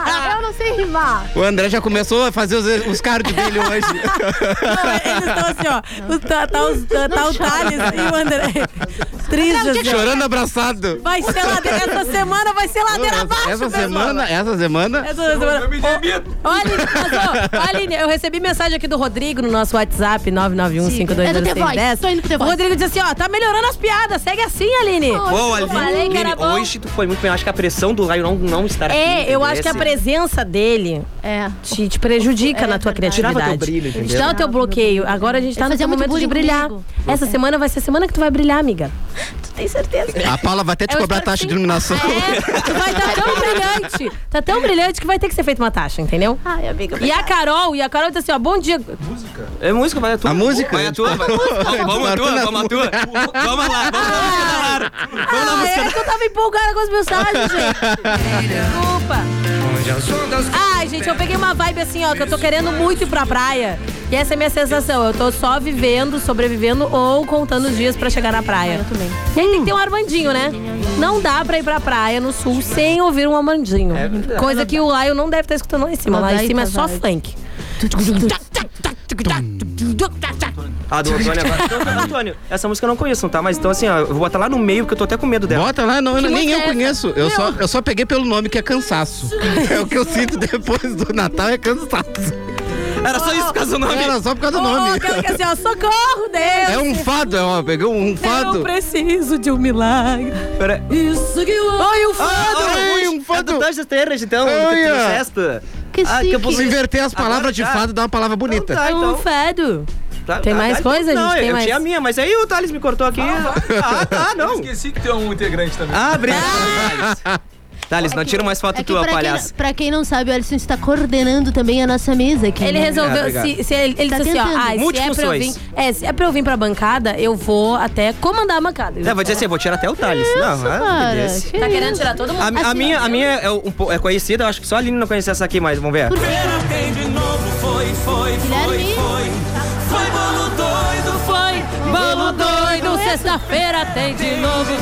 Ah, eu não sei rimar. o André já começou a fazer os, os cards dele hoje. Não, eles estão assim, ó. O, tá, tá, os- tá, tá o Thales e o André. Triste. Chorando abraçado. Vai ser ladeira. Essa semana vai ser ladeira abaixo, Essa pessoal. semana, essa semana. Essa semana. Ô, Aline, mas, ô, ô, Aline, eu recebi mensagem aqui do Rodrigo no nosso WhatsApp, 991 É do The Voice, tô indo pro The O Voice. Rodrigo disse assim, ó, tá melhorando as piadas, segue assim, Aline. Ô, eu falei que era Aline, bom. hoje tu foi muito bem. Acho que a pressão do raio não, não estar aqui. É, eu acho que a presença dele É. te, te prejudica É na tua verdade. criatividade. Tirava teu brilho, entendeu? O teu bloqueio. Agora a gente tá no momento de bullying brilhar. comigo. Essa semana vai ser a semana que tu vai brilhar, amiga. Tu tem certeza? A Paula vai até te Eu cobrar espero taxa de iluminação. É, tu vai estar tão brilhante. Tá tão brilhante que vai ter que ser feita uma taxa, entendeu? Ai, amiga. E a Carol, e a Carol disse assim, ó, bom dia. É música, vai a tua. A música? Vai a tua, vai. Vamos a tua, vamos a tua. Vamos lá, vamos lá, música. Vamos lá, Ah, música é que eu tava empolgada com as mensagens, gente. Desculpa. Ai, gente, eu peguei uma vibe assim, ó, que eu tô querendo muito ir pra praia. E essa é a minha sensação. Eu tô só vivendo, sobrevivendo ou contando os dias pra chegar na praia. Eu também. E aí tem que ter um Armandinho, né? Não dá pra ir pra praia no sul sem ouvir um Armandinho. Coisa que o Lion não deve estar escutando lá em cima. Lá em cima é só funk. Ah, do Antônio agora. Antônio, essa música eu não conheço, tá? Mas então assim, ó, eu vou botar lá no meio porque eu tô até com medo dela. Bota lá, não, Que nem eu é conheço. Eu só, eu só peguei pelo nome que é cansaço. É o que eu sinto depois do Natal é cansaço. Era só isso por causa do nome. Era só por causa do Oh, nome. aquela que é assim, ó, socorro, Deus. É um fado, ó, peguei um Eu fado. preciso de um milagre. Pera. Isso que eu... Ai, um fado. Ai, um É fado. do Terras, então. Olha. do Festa. Que Ah, que eu Se inverter as palavras Agora de fado, dá uma palavra bonita. Tá, É um então. fado. Tá, Tem tá, mais tá, coisa, Não, gente? Tem eu mais? tinha a minha, mas aí o Thales me cortou aqui. Ah, tá, Eu não. esqueci que tem um integrante também. Ah, obrigado, Thales. Thales, não tira mais foto É tua, pra, palhaço. quem, pra quem não sabe, o Alisson está coordenando também a nossa mesa aqui. Ele né? resolveu, obrigado. se, se ele, ele Tá disse assim, ó, tentando. ah, se é pra eu vir, é, se é pra eu vir pra bancada, eu vou até comandar a bancada. É, vou dizer assim, eu vou tirar até o Thales. Não, ah, cara, que Tá querendo isso? tirar todo mundo? A, a Assim, minha, ó, a minha é, um é conhecida, eu acho que só a Aline não conhece essa aqui, mas vamos ver. Guilherme, Bolo sexta-feira tem de novo.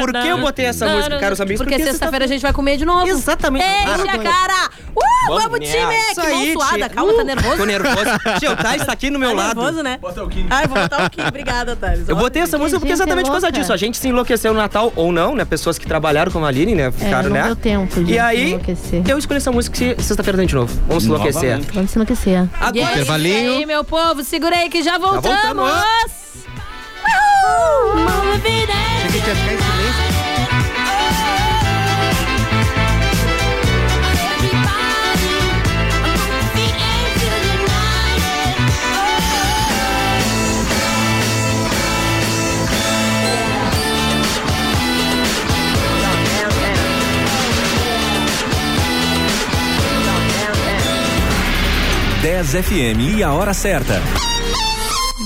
Por que eu botei essa música, caros amigos? Porque, Porque sexta-feira a gente vai comer de novo. Exatamente. Enche a cara. Uh, vamos, time! Isso Que aí, mão suada. Calma, tá Uh, nervoso? Tô nervoso. Tia, o Thales tá aqui no meu Tá lado. nervoso, né? Bota o Kim. Ai, vou botar o Kim. Obrigada, Thales. Eu botei essa música porque gente exatamente por causa disso. A gente se enlouqueceu no Natal, ou não, né? Pessoas que trabalharam como a Aline, né? É, Ficaram, não né? deu tempo de E aí, enlouquecer. eu escolhi essa música que sexta-feira tem de novo. Vamos se enlouquecer. Vamos se enlouquecer. E é Agora, Intervalinho. aí, meu povo. Segura aí que já voltamos. voltamos. Uhul! Movidez. Achei que tinha que ficar em silêncio. Dez FM e a hora certa.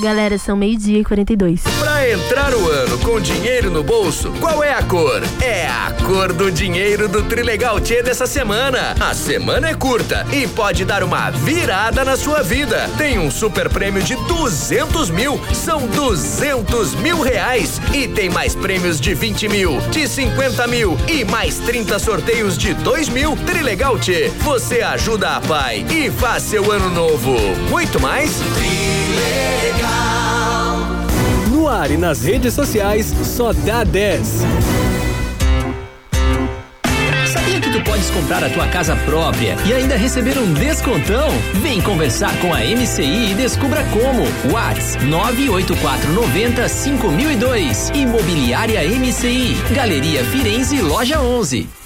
Galera, são meio-dia e 42. Pra entrar o ano com dinheiro no bolso, qual é a cor? É a cor do dinheiro do Trilegal Tchê dessa semana. A semana é curta e pode dar uma virada na sua vida. Tem um super prêmio de 200 mil, são 200 mil reais. E tem mais prêmios de 20 mil, de 50 mil e mais 30 sorteios de 2 mil. Trilegal Tchê, você ajuda a pai e faz seu ano novo. Muito mais? Ar e nas redes sociais, só dá 10. Sabia que tu podes comprar a tua casa própria e ainda receber um descontão? Vem conversar com a MCI e descubra como. Whats 98490 5002. Imobiliária MCI. Galeria Firenze, Loja 11.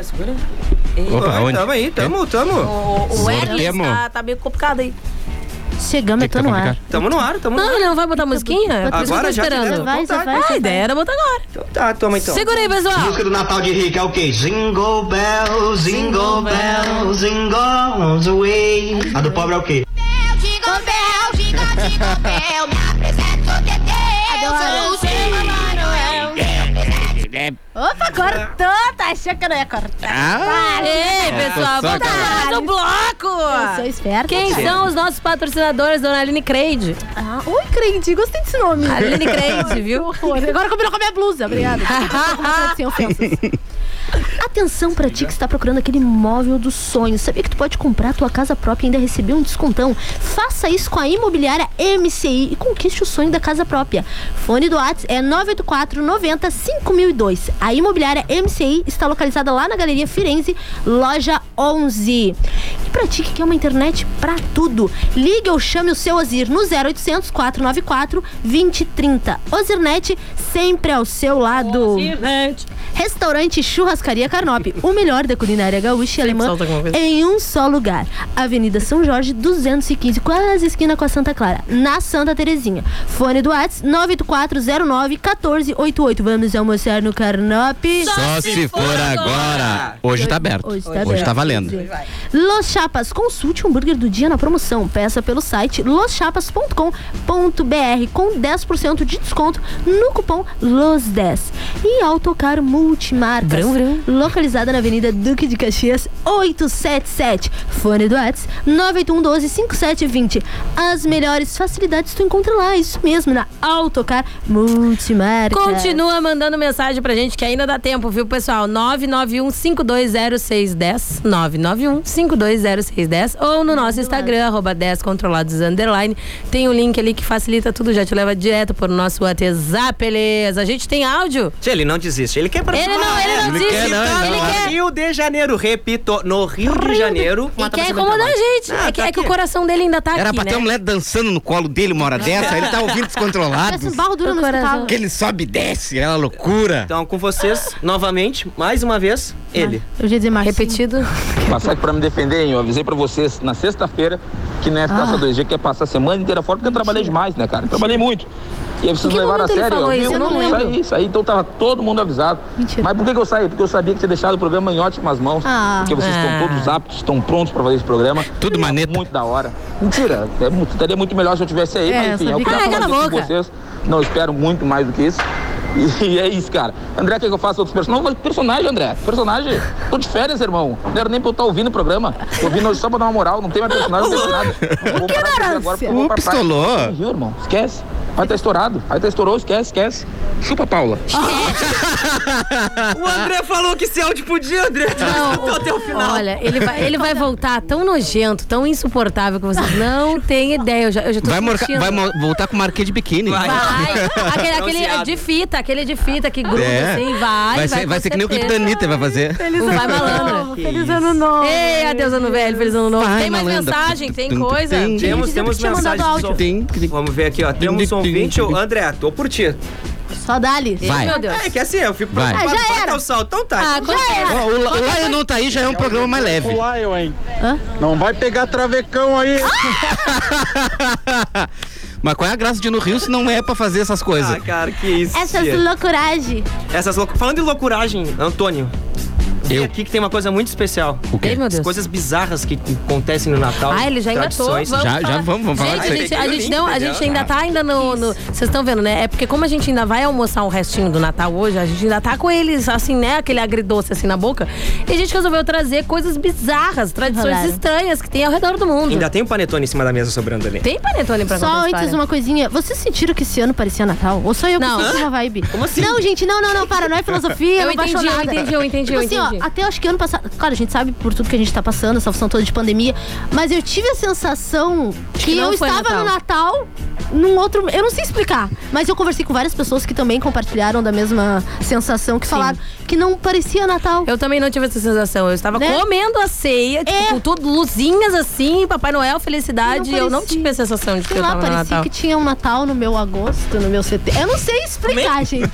Segura, segura. Opa, Oi, onde? Tamo aí, tamo, tamo. O, o Sortemos. tá, tá meio complicado aí. Chegamos, eu tô tá no ar. Tamo no ar, tamo no Não, ar. ele não vai botar musiquinha? É Agora já esperando. Vai, já vai, Ah, já a ideia vai. era botar agora. Então tá, toma então. Segura aí, pessoal. Música do Natal de Rica é o quê? Jingle bells, jingle bells, jingle all the way. A do pobre é o quê? Jingle bell, jingle, jingle bell, Opa, cortou! Tá achando que eu não ia cortar? Ah, Ei, pessoal, só vamos lá no bloco. Eu sou esperta. Quem cara. são os nossos patrocinadores, dona Aline Creide? Ah, oi, crente, gostei desse nome. Aline Creide, viu? Agora combinou com a minha blusa, obrigada. Sem ofensas. Atenção pra ti que está procurando aquele móvel dos sonhos. Sabia que tu pode comprar a tua casa própria e ainda receber um descontão? Faça isso com a imobiliária MCI e conquiste o sonho da casa própria. Fone do WhatsApp é 984 90 5002. A imobiliária MCI está localizada lá na Galeria Firenze, loja 11. E pra ti que quer uma internet pra tudo, ligue ou chame o seu Ozir no 0800 494 2030. Ozirnet sempre ao seu lado. Restaurante Churrascaria Carnop, o melhor da culinária gaúcha e alemã em um só lugar. Avenida São Jorge, 215, quase esquina com a Santa Clara, na Santa Terezinha. Fone do WhatsApp 98409 1488. Vamos almoçar no Carnop. Só se for agora. Hoje tá aberto. Hoje tá Hoje aberto. tá valendo. Los Chapas, consulte o hambúrguer do dia na promoção. Peça pelo site loschapas.com.br com 10% de desconto no cupom LOS10. E Autocar Multimarcas, Vrum, vrum. Localizada na Avenida Duque de Caxias 877. Fone do WhatsApp 981 12 5720. As melhores facilidades tu encontra lá, isso mesmo, na Autocar Multimarcas. Continua mandando mensagem pra gente que ainda dá tempo, viu, pessoal? 991-520610. 991-520610. Ou no nosso Instagram, arroba 10 controlados underline. Tem um link ali que facilita tudo, já te leva direto pro nosso WhatsApp, beleza? A gente tem áudio? Ele não desiste, ele quer participar. Ele não, ele não desiste. Quer, não, ele não. quer. Rio de Janeiro, repito, no Rio de Janeiro. E quer incomodar a gente. Ah, é que, tá é que o coração dele ainda tá Era aqui, pra né? ter uma mulher dançando no colo dele uma hora dessa, ele tá ouvindo descontrolado. Parece um barro duro O no coração. espetáculo. Que ele sobe e desce, é uma loucura. Então, com vocês, novamente, mais uma vez, ele. Eu já dizer mais. Repetido. Passar aqui pra me defender, hein? Eu avisei pra vocês na sexta-feira que não ia ficar Ah. só dois dias, que ia passar a semana inteira fora, porque eu trabalhei demais, né, cara? Eu trabalhei muito. E aí vocês que levaram a sério. falou eu, isso? Eu não Isso lembro. aí, isso aí, então tava todo mundo avisado. Mentira. Mas por que, que eu saí? Porque eu sabia que tinha deixado o programa em ótimas mãos. Ah. porque vocês Ah. estão todos aptos, estão prontos pra fazer esse programa. Tudo maneta. Muito da hora. Mentira, é estaria muito melhor se eu tivesse aí, É, mas enfim, sabia eu que- quero Ah, falar cala a disso com vocês. Não espero muito mais do que isso. E, é isso, cara. André, quer que eu faça outros personagens? Não, mas personagem, André. Personagem. Tô de férias, irmão. Não era nem pra eu estar ouvindo o programa. Tô ouvindo hoje só pra dar uma moral. Não tem mais personagem, não tem mais nada. Eu vou parar de fazer agora porque eu vou pra praia. pistolou. Viu, irmão? Esquece. Aí tá estourado. Aí tá estourou, esquece, esquece. Chupa, Paula. O André falou que esse áudio podia, André. Tu Não, escutou até o final. Olha, ele vai, ele vai voltar tão nojento, tão insuportável que vocês não têm ideia. Eu já, eu já tô Vai, vai voltar com marquê de biquíni. Vai. Vai. Aquele, aquele de fita, aquele de fita que gruda É. assim, vai. Vai ser, vai ser que nem o certeza. Kryptonita vai fazer. O vai malandro. Feliz ano novo. Ei, adeus ano velho, feliz ano novo. Vai, tem mais malandra. mensagem, tem coisa? tum. Temos, temos áudio. Tem, tem. Vamos ver aqui, ó. Temos um ouvinte. ô, André, tô por ti. Só dali. Vai. Meu Deus. É que assim, eu fico Vai. preocupado. Ah, já Vai era. dar o salto. Então tá. Ah, já era. Ó, o, La- o Lion não tá aí, já é um programa mais leve. Lion, hein? Hã? Não vai pegar travecão aí. Mas qual é a graça de ir no Rio se não é pra fazer essas coisas? Ah, cara, que isso. Essas tia. loucuragem. Essas. Falando em loucuragem, Antônio. Vem Eu? aqui que tem uma coisa muito especial. O quê? Ei, meu As Deus. coisas bizarras que acontecem no Natal. Ah, ele já engatou. tradições. Vamos Já- já vamos- vamos falar gente, disso a gente, a gente, não, a gente ainda tá ainda no. no- Vocês estão vendo, né? É porque como a gente ainda vai almoçar o restinho do Natal hoje, a gente ainda tá com eles, assim, né? Aquele agridoce assim na boca. E a gente resolveu trazer coisas bizarras, tradições Rolaram. estranhas que tem ao redor do mundo. Ainda tem um panetone em cima da mesa sobrando ali. Tem panetone pra Só antes uma coisinha. Vocês sentiram que esse ano parecia Natal? Ou só eu que Não. senti uma vibe? Como assim? Não, gente, não, não, não, para, não é filosofia, Eu entendi, eu nada. entendi, eu entendi, Tipo eu assim, entendi. ó, até acho que ano passado, claro, a gente sabe por tudo que a gente tá passando, essa função toda de pandemia, mas eu tive a sensação que, que eu estava Natal. no Natal num outro, eu não sei explicar, mas eu conversei com várias pessoas que também compartilharam da mesma sensação, que falaram que não parecia Natal. Eu também não tive essa sensação. Eu estava Né? comendo a ceia, tipo, É. com tudo, luzinhas assim, Papai Noel, felicidade. Não e eu não tive a sensação de que Sei eu lá, tava no parecia Natal. que tinha um Natal no meu agosto, no meu setembro. Eu não sei explicar, gente.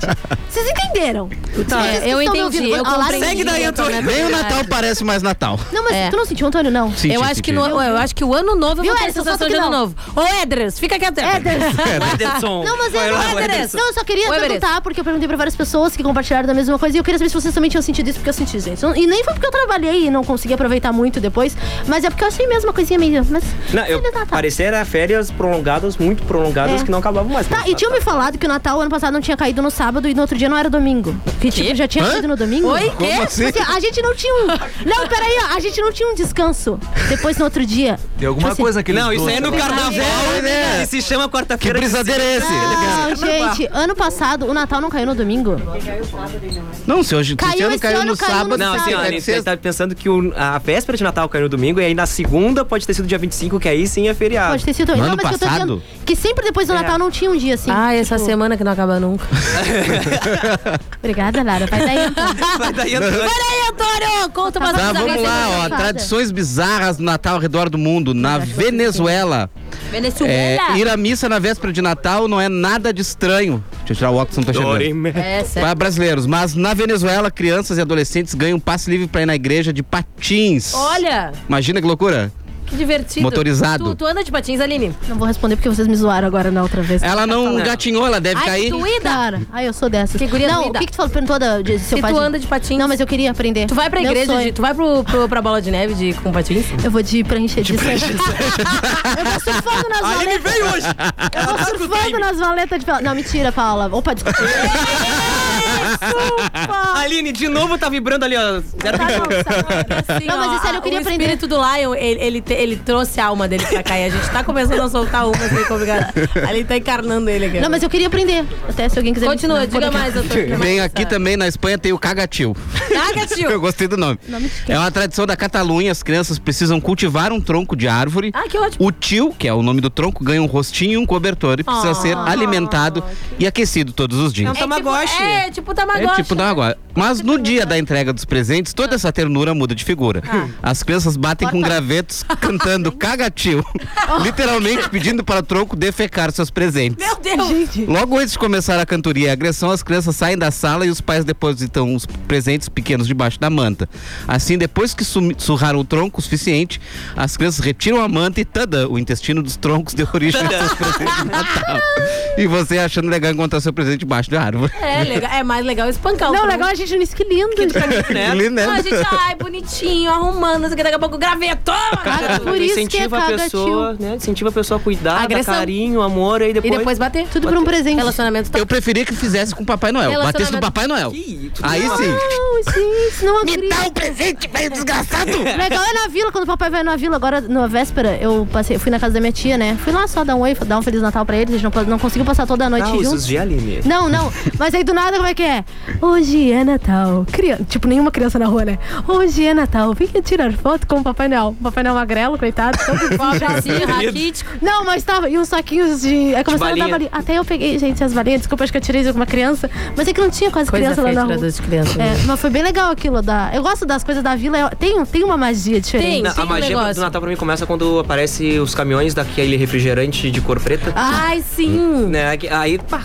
Vocês entenderam? Tá, Vocês eu entendi, eu compreendi. Segue daí, eu Antônio. né? Nem o Natal parece mais Natal. Não, mas É. tu não sentiu, Antônio? Não. Senti, eu acho senti. que no, eu acho que o ano novo eu Viu, vou ter Edson? sensação de que ano não. novo. Ô, Edras, fica quieto. Edras. Ederson. Não, mas é Vai lá, não, Ederson. Não, eu só queria Oi, perguntar, porque eu perguntei pra várias pessoas que compartilharam da mesma coisa e eu queria saber se vocês também tinham sentido isso, porque eu senti, gente. E nem foi porque eu trabalhei e não consegui aproveitar muito depois, mas é porque eu achei mesmo uma coisinha meio. Mas. Não, eu, Natal. parecia era férias prolongadas, muito prolongadas, É. que não acabavam mais. Tá, e tinham me falado que o Natal ano passado não tinha caído no sábado e no outro dia não era domingo. Que tipo, já tinha Hã? caído no domingo? Oi, quê? Como assim? A gente não tinha um. Não, peraí, ó, a gente não tinha um descanso. Depois no outro dia. Tem alguma Assim, coisa que eles Não, isso aí é no né? carnaval, né? que se chama Que quarta-feira. brisadeiro é esse? Não, gente, ano passado o Natal não caiu no domingo. Não, se hoje Caiu esse ano esse caiu ano, no caiu no sábado. Não, assim? Aline, você tá pensando que o- a véspera de Natal caiu no domingo, e aí na segunda pode ter sido dia 25, que aí sim é feriado. Pode ter sido. No não, ano mas que eu tô passado? dizendo que sempre depois do É. Natal não tinha um dia assim. Ah, essa Tipo, semana que não acaba nunca. Obrigada, Lara. Vai daí, Antônio. Vai daí, Antônio. Peraí, Antônio! Conta pra Tá, nós. vamos lá, ó. Tradições bizarras do Natal ao redor do mundo. Na Venezuela. Venezuela. É, ir à missa na véspera de Natal não é nada de estranho. Deixa eu tirar o óculos, não tá chegando. É. Para brasileiros, mas na Venezuela, crianças e adolescentes ganham passe livre pra ir na igreja de patins. Olha, Imagina que loucura. Que divertido. Motorizado. Tu, tu anda de patins, Aline? Não vou responder porque vocês me zoaram agora na outra vez. Ela não gatinhou, ela deve Ai, cair. que doída. Cara, ai, eu sou dessas. Que guria Não, o que, que tu falou? Perguntou da, de seu Se pai tu de- anda de patins. Não, mas eu queria aprender. Tu vai pra Meu igreja, sonho. de, tu vai pro, pro, pra bola de neve de, com patins? Eu vou de prancha de surf. Eu vou surfando nas A Aline valetas. veio hoje. Eu vou surfando nas valetas de Não, mentira, Paula. Opa, desculpa. Aline, de novo tá vibrando ali, ó. Zero Assim, Não, mas ó, é sério, eu queria o aprender. espírito do Lion, ele, ele, te- ele trouxe a alma dele pra cá e a gente tá começando a soltar uma sem combinado. Ali tá encarnando ele aqui. Não, mas eu queria aprender. Até se alguém quiser Continua, diga mais, doutor. Bem, aqui também na Espanha tem o cagatil. Cagatil. Eu gostei do nome. É uma tradição da Catalunha, as crianças precisam cultivar um tronco de árvore. Ah, que ótimo. O tio, que é o nome do tronco, ganha um rostinho e um cobertor e precisa Ah. ser alimentado e aquecido todos os dias. É um Tamagotchi. Tipo, é, tipo É Tamagotchi. tipo da água. Mas no dia da entrega dos presentes, toda essa ternura muda de figura. Ah. As crianças batem com gravetos cantando cagatil, literalmente pedindo para o tronco defecar seus presentes. Meu Deus. Logo antes de começar a cantoria e a agressão, as crianças saem da sala e os pais depositam os presentes pequenos debaixo da manta. Assim, depois que surraram o tronco o suficiente, as crianças retiram a manta e tada, o intestino dos troncos deu origem aos seus presentes de Natal. E você achando legal encontrar seu presente debaixo da árvore. É, legal, é mais legal espancar o Não, legal a gente nisso, que lindo. né? Lindo, né? A gente, ai, bonitinho, arrumando, isso aqui, daqui a pouco graveto. Cara, por isso que é incentiva a pessoa, né? Incentiva a pessoa a cuidar, Agressão. dar carinho, amor, aí E depois... depois bater. Tudo por um presente. Relacionamento tá Eu preferia que fizesse com o Papai Noel. Relacionamento- Batesse no Papai Noel. Ih, Aí sim. Não, gente, não acredito. um presente, velho desgraçado! Legal é na vila, quando o papai vai na vila. Agora, na véspera, eu passei, eu fui na casa da minha tia, né? Fui lá só dar um oi, dar um Feliz Natal pra eles. Eles não, não conseguiu passar toda a noite os, juntos. Não, não. Mas aí do nada, como é que é? Hoje é Natal. Criança, tipo, nenhuma criança na rua, né? Hoje é Natal. Vem tirar foto com o Papai Noel. O Papai Noel magrelo, coitado. Todo um abracinho raquítico. Não, mas tava. E uns saquinhos de. Aí começaram a dar balinha. balinha. Até eu peguei, gente, as balinhas. Desculpa, acho que eu tirei de alguma criança. Mas é que não tinha quase Coisa criança lá na rua. tirador de criança, né? É, mas foi bem legal aquilo. Da... Eu gosto das coisas da vila. eu- Tem, tem uma magia diferente. Tem. Não, a um magia negócio. do Natal pra mim começa quando aparece os caminhões daquele refrigerante de cor preta. Ai, sim. Né? Aí, pá,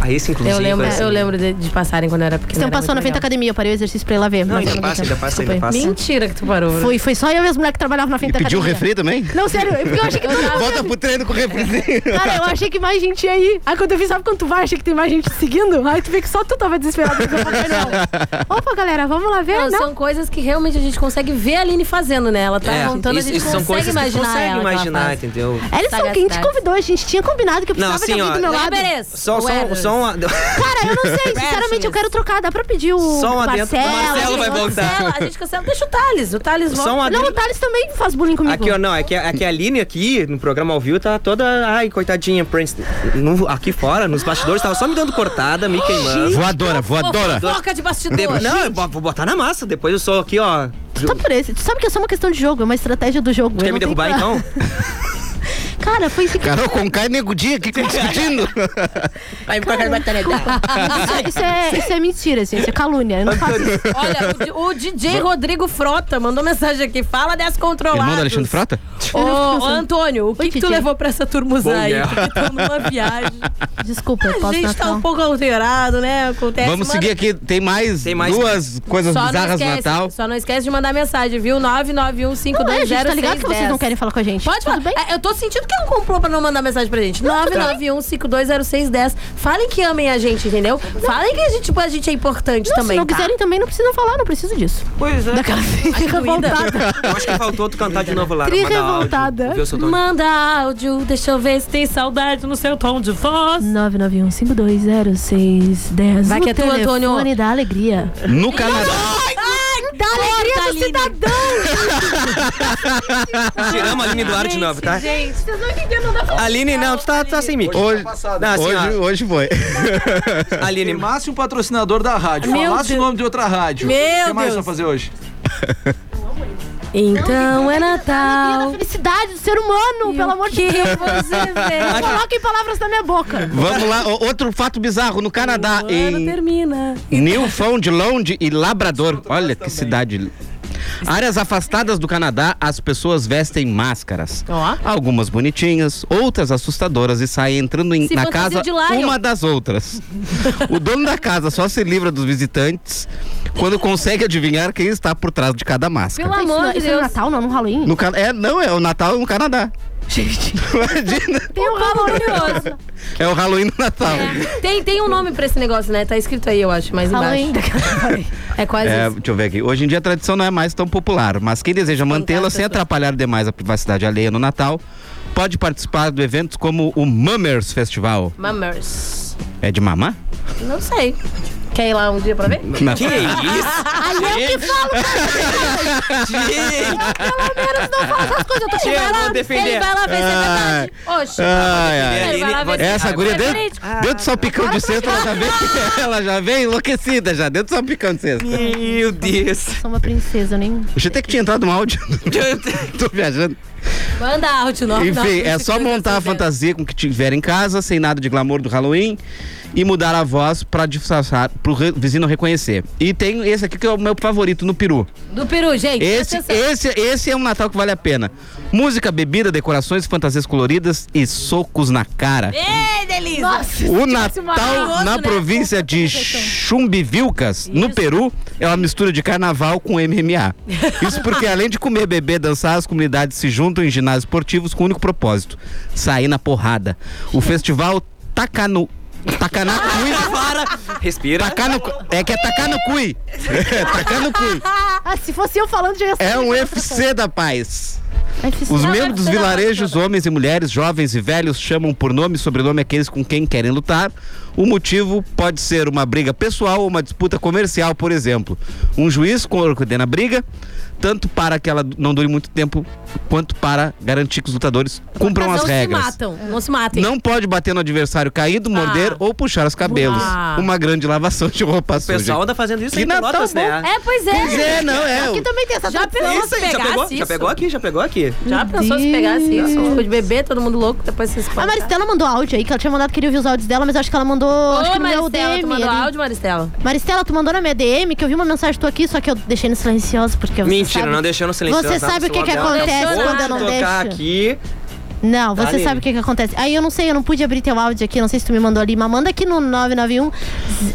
aí sim, inclusive. Eu lembro, assim. eu lembro de, de passarem quando eu era pequena. Não era passou na frente da academia, eu parei o exercício pra ir lá ver. Não, ainda não passa, ainda passa, Desculpa ainda passa. Mentira que tu parou. né? Foi, foi só eu e as mulheres que trabalhavam na frente E da pediu academia. refri também? Não, sério, porque eu achei que todo Volta pro treino com refrizinho. Cara, eu achei que mais gente ia ir. Aí quando eu vi, sabe quando tu vai, achei que tem mais gente te seguindo? Aí tu vê que só tu tava desesperado o. Opa, galera, vamos lá ver? Não, Não, são coisas que realmente a gente consegue ver a Aline fazendo, né? Ela tá É, montando, a isso- gente isso são consegue coisas que imaginar consegue imaginar, entendeu? Eles são quem te convidou, a gente tinha combinado que eu Não, precisava de assim, alguém ó, do meu lado. Só, o só, Everest. só uma... Cara, eu não sei, sinceramente, eu quero trocar. Dá pra pedir o Só um adentro. Marcelo. O Marcelo vai gente voltar. Cancela, a gente cancela. Deixa o Thales. O Thales volta. Só um Não, adendo. o Thales também faz bullying comigo. Aqui, ó, não, é que, é que a Aline aqui, no programa ao vivo, tá toda. Ai, coitadinha, Prince. No- aqui fora, nos bastidores, tava só me dando cortada, me queimando. Voadora, voadora. Fofoca de bastidor. De- não, eu vou botar na massa. Depois eu sou aqui, ó. Só por esse. Tu sabe que é só uma questão de jogo, é uma estratégia do jogo. Tu quer me não derrubar pra- então? Cara, foi isso que. Carol Conká e Nego Dia, que estão discutindo? Vai me pagar Isso, isso é, isso é mentira, isso é calúnia. Eu não faço isso. Olha, o, o DJ Rodrigo Frota mandou mensagem aqui. Fala descontrolado. Irmão do Alexandre Frota? Ô, ô, Antônio, o que, que tu DJ. levou pra essa aí? dia. Porque estamos numa viagem. Desculpa, eu A posso gente tá Natal. um pouco alterado, né? Acontece. Vamos manda- seguir aqui, tem mais, mais- duas coisas Só não, bizarras no esquece, Natal. só não esquece de mandar mensagem, viu? 991520610. Não é, gente, tá ligado que vocês não querem falar com a gente. Pode falar. É, Eu tô sentindo que é um complô pra não mandar mensagem pra gente. 991520610. Falem que amem a gente, entendeu? Falem que a gente, tipo, a gente é importante Não, também. se não tá? quiserem também, não precisam falar, não preciso disso. Pois é. Daquela que revoltada. Eu acho que faltou tu cantar de novo lá. Tri manda áudio. revoltada. Vê o seu tom de- Manda áudio, deixa eu ver se tem saudade no seu tom de voz. 991520610. Vai que é tu, Antônio. telefone da alegria. No Canadá. Da alegria do cidadão! Tiramos a Aline do ar de novo, tá? Gente, vocês não entenderam nada da Aline, não, tu tá, tá sem mic. Hoje, Não, assim, hoje, ó, hoje foi. Aline, Firmasse um patrocinador da rádio, Meu falasse o nome de outra rádio. Meu o que mais Deus. vai fazer hoje? Então é Natal. felicidade do ser humano, pelo amor de Deus. você vê? Não coloquem palavras na minha boca. Vamos lá, o- outro fato bizarro no Canadá, ano em termina. Newfoundland e Labrador. Olha que cidade. Áreas afastadas do Canadá, as pessoas vestem máscaras. Ó. Algumas bonitinhas, outras assustadoras e saem entrando em- Se na casa de Lion. uma das outras. o dono da casa só se livra dos visitantes quando consegue adivinhar quem está por trás de cada máscara. Pelo amor de isso é no Deus. Natal, não? No Halloween? No, é, não, é o Natal no Canadá. Gente, Imagina. tem um Halloween. É o Halloween no Natal. Tem, tem um nome pra esse negócio, né? Tá escrito aí, eu acho, mais Halloween embaixo. É quase É, isso. deixa eu ver aqui. Hoje em dia a tradição não é mais tão popular, mas quem deseja mantê-la sem atrapalhar demais a privacidade alheia no Natal, pode participar de eventos como o Mummers Festival. Mummers. É de mamar? Não sei. Quer ir lá um dia pra ver? Não. que isso? Aí eu que falo pra Gente, Pelo menos não fala essas coisas. Eu tô vou lá. defender. Ele vai lá ver se é verdade. Oxe. Ai, ai. Ele vai lá ver se Essa é guria deu, verídico. deu de salpicão de cesto, ela já vem, ela já vem enlouquecida já, deu de salpicão de cesto. meu Deus. Sou uma princesa, nem. Achei até que tinha entrado no áudio. Tô viajando. Manda áudio, não. Enfim, é só montar a fantasia com o que tiver em casa, sem nada de glamour do Halloween, e mudar a voz pra disfarçar, pro re- vizinho não reconhecer. E tem esse aqui que é o meu favorito no peru. Do peru, gente. Esse, esse, esse é um Natal que vale a pena. Música, bebida, decorações, fantasias coloridas e socos na cara. Ei, delícia. Nossa, O Natal na né? província de Chumbivilcas, no Peru, é uma mistura de carnaval com MMA. Isso porque além de comer, beber, dançar, as comunidades se juntam em ginásios esportivos com o único propósito: sair na porrada. O festival Takanu Takanakui. Para, respira. Tacar no, cu- é que é tacar no cui. É, tacar no cui. Ah, se fosse eu falando, já ia É um UFC da paz. UFC. Os membros dos vilarejos, homens e mulheres, jovens e velhos, chamam por nome e sobrenome aqueles com quem querem lutar. O motivo pode ser uma briga pessoal ou uma disputa comercial, por exemplo. Um juiz coordena a briga, tanto para que ela não dure muito tempo, quanto para garantir que os lutadores cumpram Mas as não regras. se matam, não se matem. Não pode bater no adversário caído, morder ou puxar os cabelos. Ah. Uma grande lavação de roupa O suja. pessoal anda fazendo isso Que em Natal Pelotas, né? É, pois é. Pois é, não, é. Aqui também tem essa Já pensou Isso se já pegou, pegasse já isso? pegou aqui, já pegou aqui. Já pensou se pegasse isso? Tipo, de beber, todo mundo louco, depois se A. Maristela mandou áudio aí, que ela tinha mandado que queria ouvir os áudios dela, mas eu acho que ela mandou. acho Ô, que no meu Maristela, DM. tu mandou ali. áudio, Maristela? Maristela, tu mandou na minha DM que eu vi uma mensagem tua aqui, só que eu deixei no silencioso, porque você Mentira, sabe... não deixou no silêncio. Você sabe o que que acontece quando eu não tocar deixo? aqui. Não, você Aline. sabe o que que acontece. Aí eu não sei, eu não pude abrir teu áudio aqui, não sei se tu me mandou ali, mas manda aqui no 991.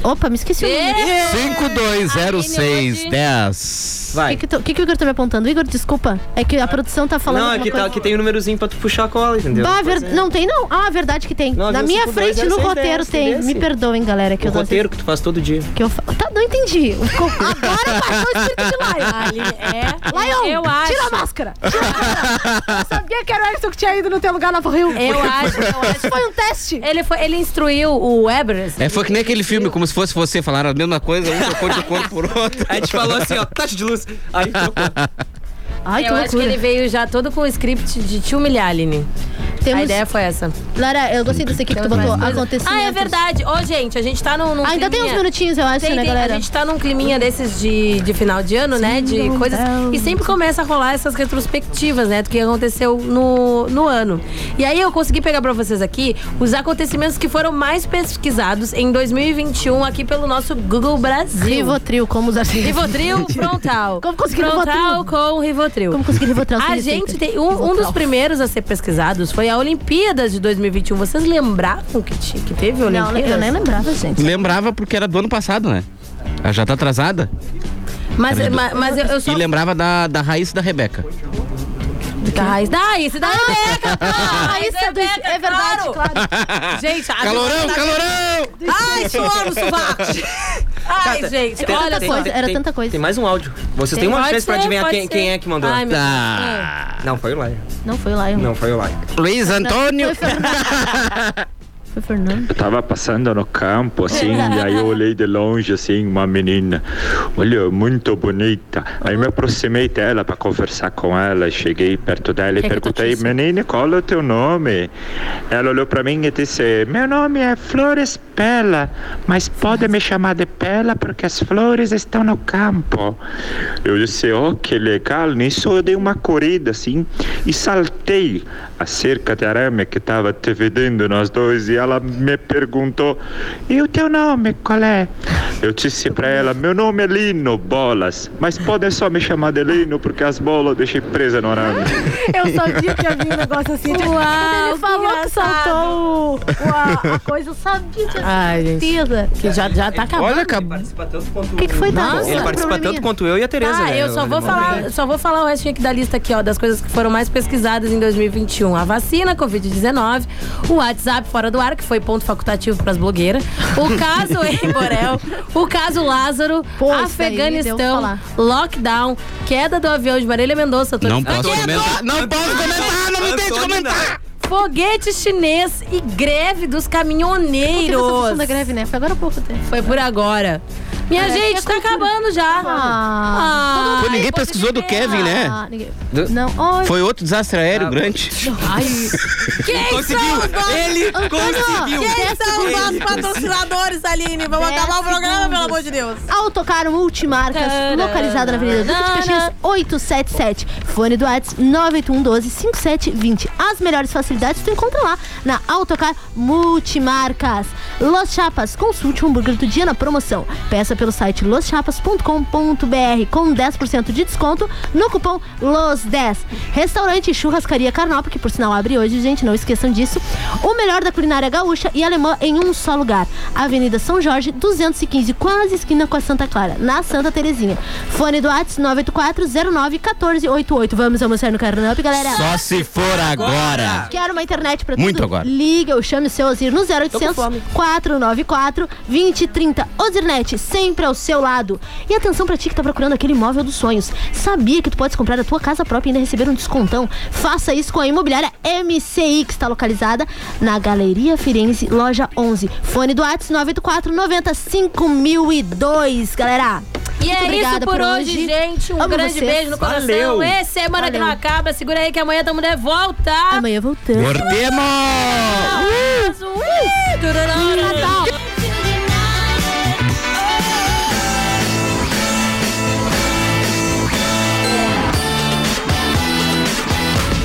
Opa, me esqueci o número. 520610. O que, que, que que o Igor tá me apontando? Igor, desculpa. É que a produção tá falando. Não, alguma aqui, tá, tem um númerozinho pra tu puxar a cola, entendeu? Bah, ver- é. Não tem, não. Ah, verdade que tem. Não, Na minha 52, frente, no 06, roteiro 10, tem. Me perdoem, galera, que O eu roteiro que tu faz todo dia. que eu falo. Tá, não entendi. Agora baixou o espírito de Lion. É, Lion, eu acho. tira a máscara. Tira a máscara. Eu sabia que era o Edson que tinha ido no teu lugar pro Rio. Eu acho, eu acho. Foi um teste. Ele, foi, ele instruiu o Everest. É, foi que nem aquele filme, como se fosse você, falaram a mesma coisa, um trocou de cor por outro. Aí a gente falou assim, ó, taxa de luz. Aí trocou. Ai, que eu acho que loucura. ele veio já todo com o script de te humilhar, Aline. Temos- A ideia foi essa. Lara, eu gostei desse aqui que tu botou. Acontecimentos. Ah, é verdade. Ô, gente, a gente tá num. num Ainda tem climinha- uns minutinhos, eu acho, Tem, né, tem. galera? A gente tá num climinha desses de, de final de ano, né? De coisas. E sempre começa a rolar essas retrospectivas, né? Do que aconteceu no, no ano. E aí eu consegui pegar pra vocês aqui os acontecimentos que foram mais pesquisados em 2021 aqui pelo nosso Google Brasil. Rivotril, como usar Rivotril, Frontal. Como conseguir Frontal Rivotril? com Rivotril. Como conseguir Rivotril A gente tem. Um, um dos primeiros a ser pesquisados foi a Olimpíadas de 2021. Vocês lembravam que, ti- que teve Não, Olimpíadas? eu nem lembrava, gente. Lembrava porque era do ano passado, né? Ela já tá atrasada. Mas, do- mas, mas eu, eu só. E lembrava da, da e da Rebeca. Da raiz. Da raiz, da Rebeca! Ah, isso é, do, é verdade, claro. Gente, a Calorão, da- calorão! Ai, suor no sovaco! Ai, Tá, gente, tem- olha tem- só. tem- era tem- tanta coisa. Tem mais um áudio. Vocês Tem, têm uma chance pra adivinhar quem, quem é que mandou. Ai, meu Ah. Não, foi o Laia. Não foi lá, eu. Não, foi o Laia. Luiz Antônio. Foi Fernando. Eu tava passando no campo, assim, e aí eu olhei de longe, assim, uma menina. Olha, muito bonita. Aí me aproximei dela para conversar com ela. Cheguei perto dela e Quer que eu perguntei, te menina, qual é o teu nome? Ela olhou para mim e disse, meu nome é Flores Pela, mas pode me chamar de Pela porque as flores estão no campo. Eu disse, oh, que legal. Nisso eu dei uma corrida, assim, e saltei a cerca de arame que estava dividindo nós dois e ela me perguntou, e o teu nome qual é? Eu disse para ela, meu nome é Lino Bolas, mas podem só me chamar de Lino porque as bolas eu deixei presa no arame. Eu sabia que havia um negócio assim. tipo, Uau, ele falou que engraçado. saltou o- a, coisa, eu sabia, tinha Ai, certeza. Que já, já tá acabando. Olha, acabou. O que, que foi? Nossa. Ele participa tanto quanto eu e a Tereza, Tá, né? eu só vou falar, só vou falar o restinho aqui da lista aqui, ó, das coisas que foram mais pesquisadas em 2021. A vacina Covid-19, o WhatsApp fora do ar, que foi ponto facultativo pras blogueiras, o caso em Borel, o caso Lázaro, Afeganistão, lockdown, queda do avião de Marília Mendonça. tô Não dizendo- posso comentar. Não posso comentar, não me deixe comentar. Foguete chinês e greve dos Teve essa função caminhoneiros. da greve, né? Foi agora há pouco tempo. Foi por agora. Minha É, gente, é tá cultura. acabando já. Ah. Pô, ninguém pesquisou do Kevin, né? Ah, Do- Não, oi. Foi outro desastre aéreo grande. Ai. Quem Conseguiu! são. Ele Antônio, conseguiu! quem são os nossos patrocinadores, Aline? Vamos Dez acabar o programa, segundos. pelo amor de Deus. Autocar Multimarcas, Tarará. localizada na Avenida Duque de Caxias, 877. Fone do WhatsApp 981125720. As melhores facilidades tu encontra lá na Autocar Multimarcas. Los Chapas, consulte o hambúrguer do dia na promoção. Peça pelo site loschapas.com.br com 10% de desconto no cupom LOS10. Restaurante Churrascaria Carnop, que por sinal abre hoje, gente, não esqueçam disso. O melhor da culinária gaúcha e alemã em um só lugar. Avenida São Jorge, 215, quase esquina com a Santa Clara, na Santa Terezinha. Fone do WhatsApp 984-09-1488. Vamos almoçar no Carnop, galera? Só se for agora. Quero uma internet pra tudo? Muito agora. Liga ou chame o seu Ozir no 0800 494 2030. Ozirnet, sempre ao seu lado. E atenção pra ti que tá procurando aquele imóvel dos sonhos. Sabia que tu pode comprar a tua casa própria e ainda receber um descontão? Faça isso com a imobiliária MCI, que está localizada na Galeria Firenze, loja 11. Fone do WhatsApp 984 90 5002, galera. E Muito é isso por, por hoje, hoje, gente. Um Amo grande vocês. beijo no coração. Valeu. E é semana Valeu. que não acaba. Segura aí que amanhã tamo de volta. Amanhã voltamos. Mordemos! Uh! Uh! Uh! Uh!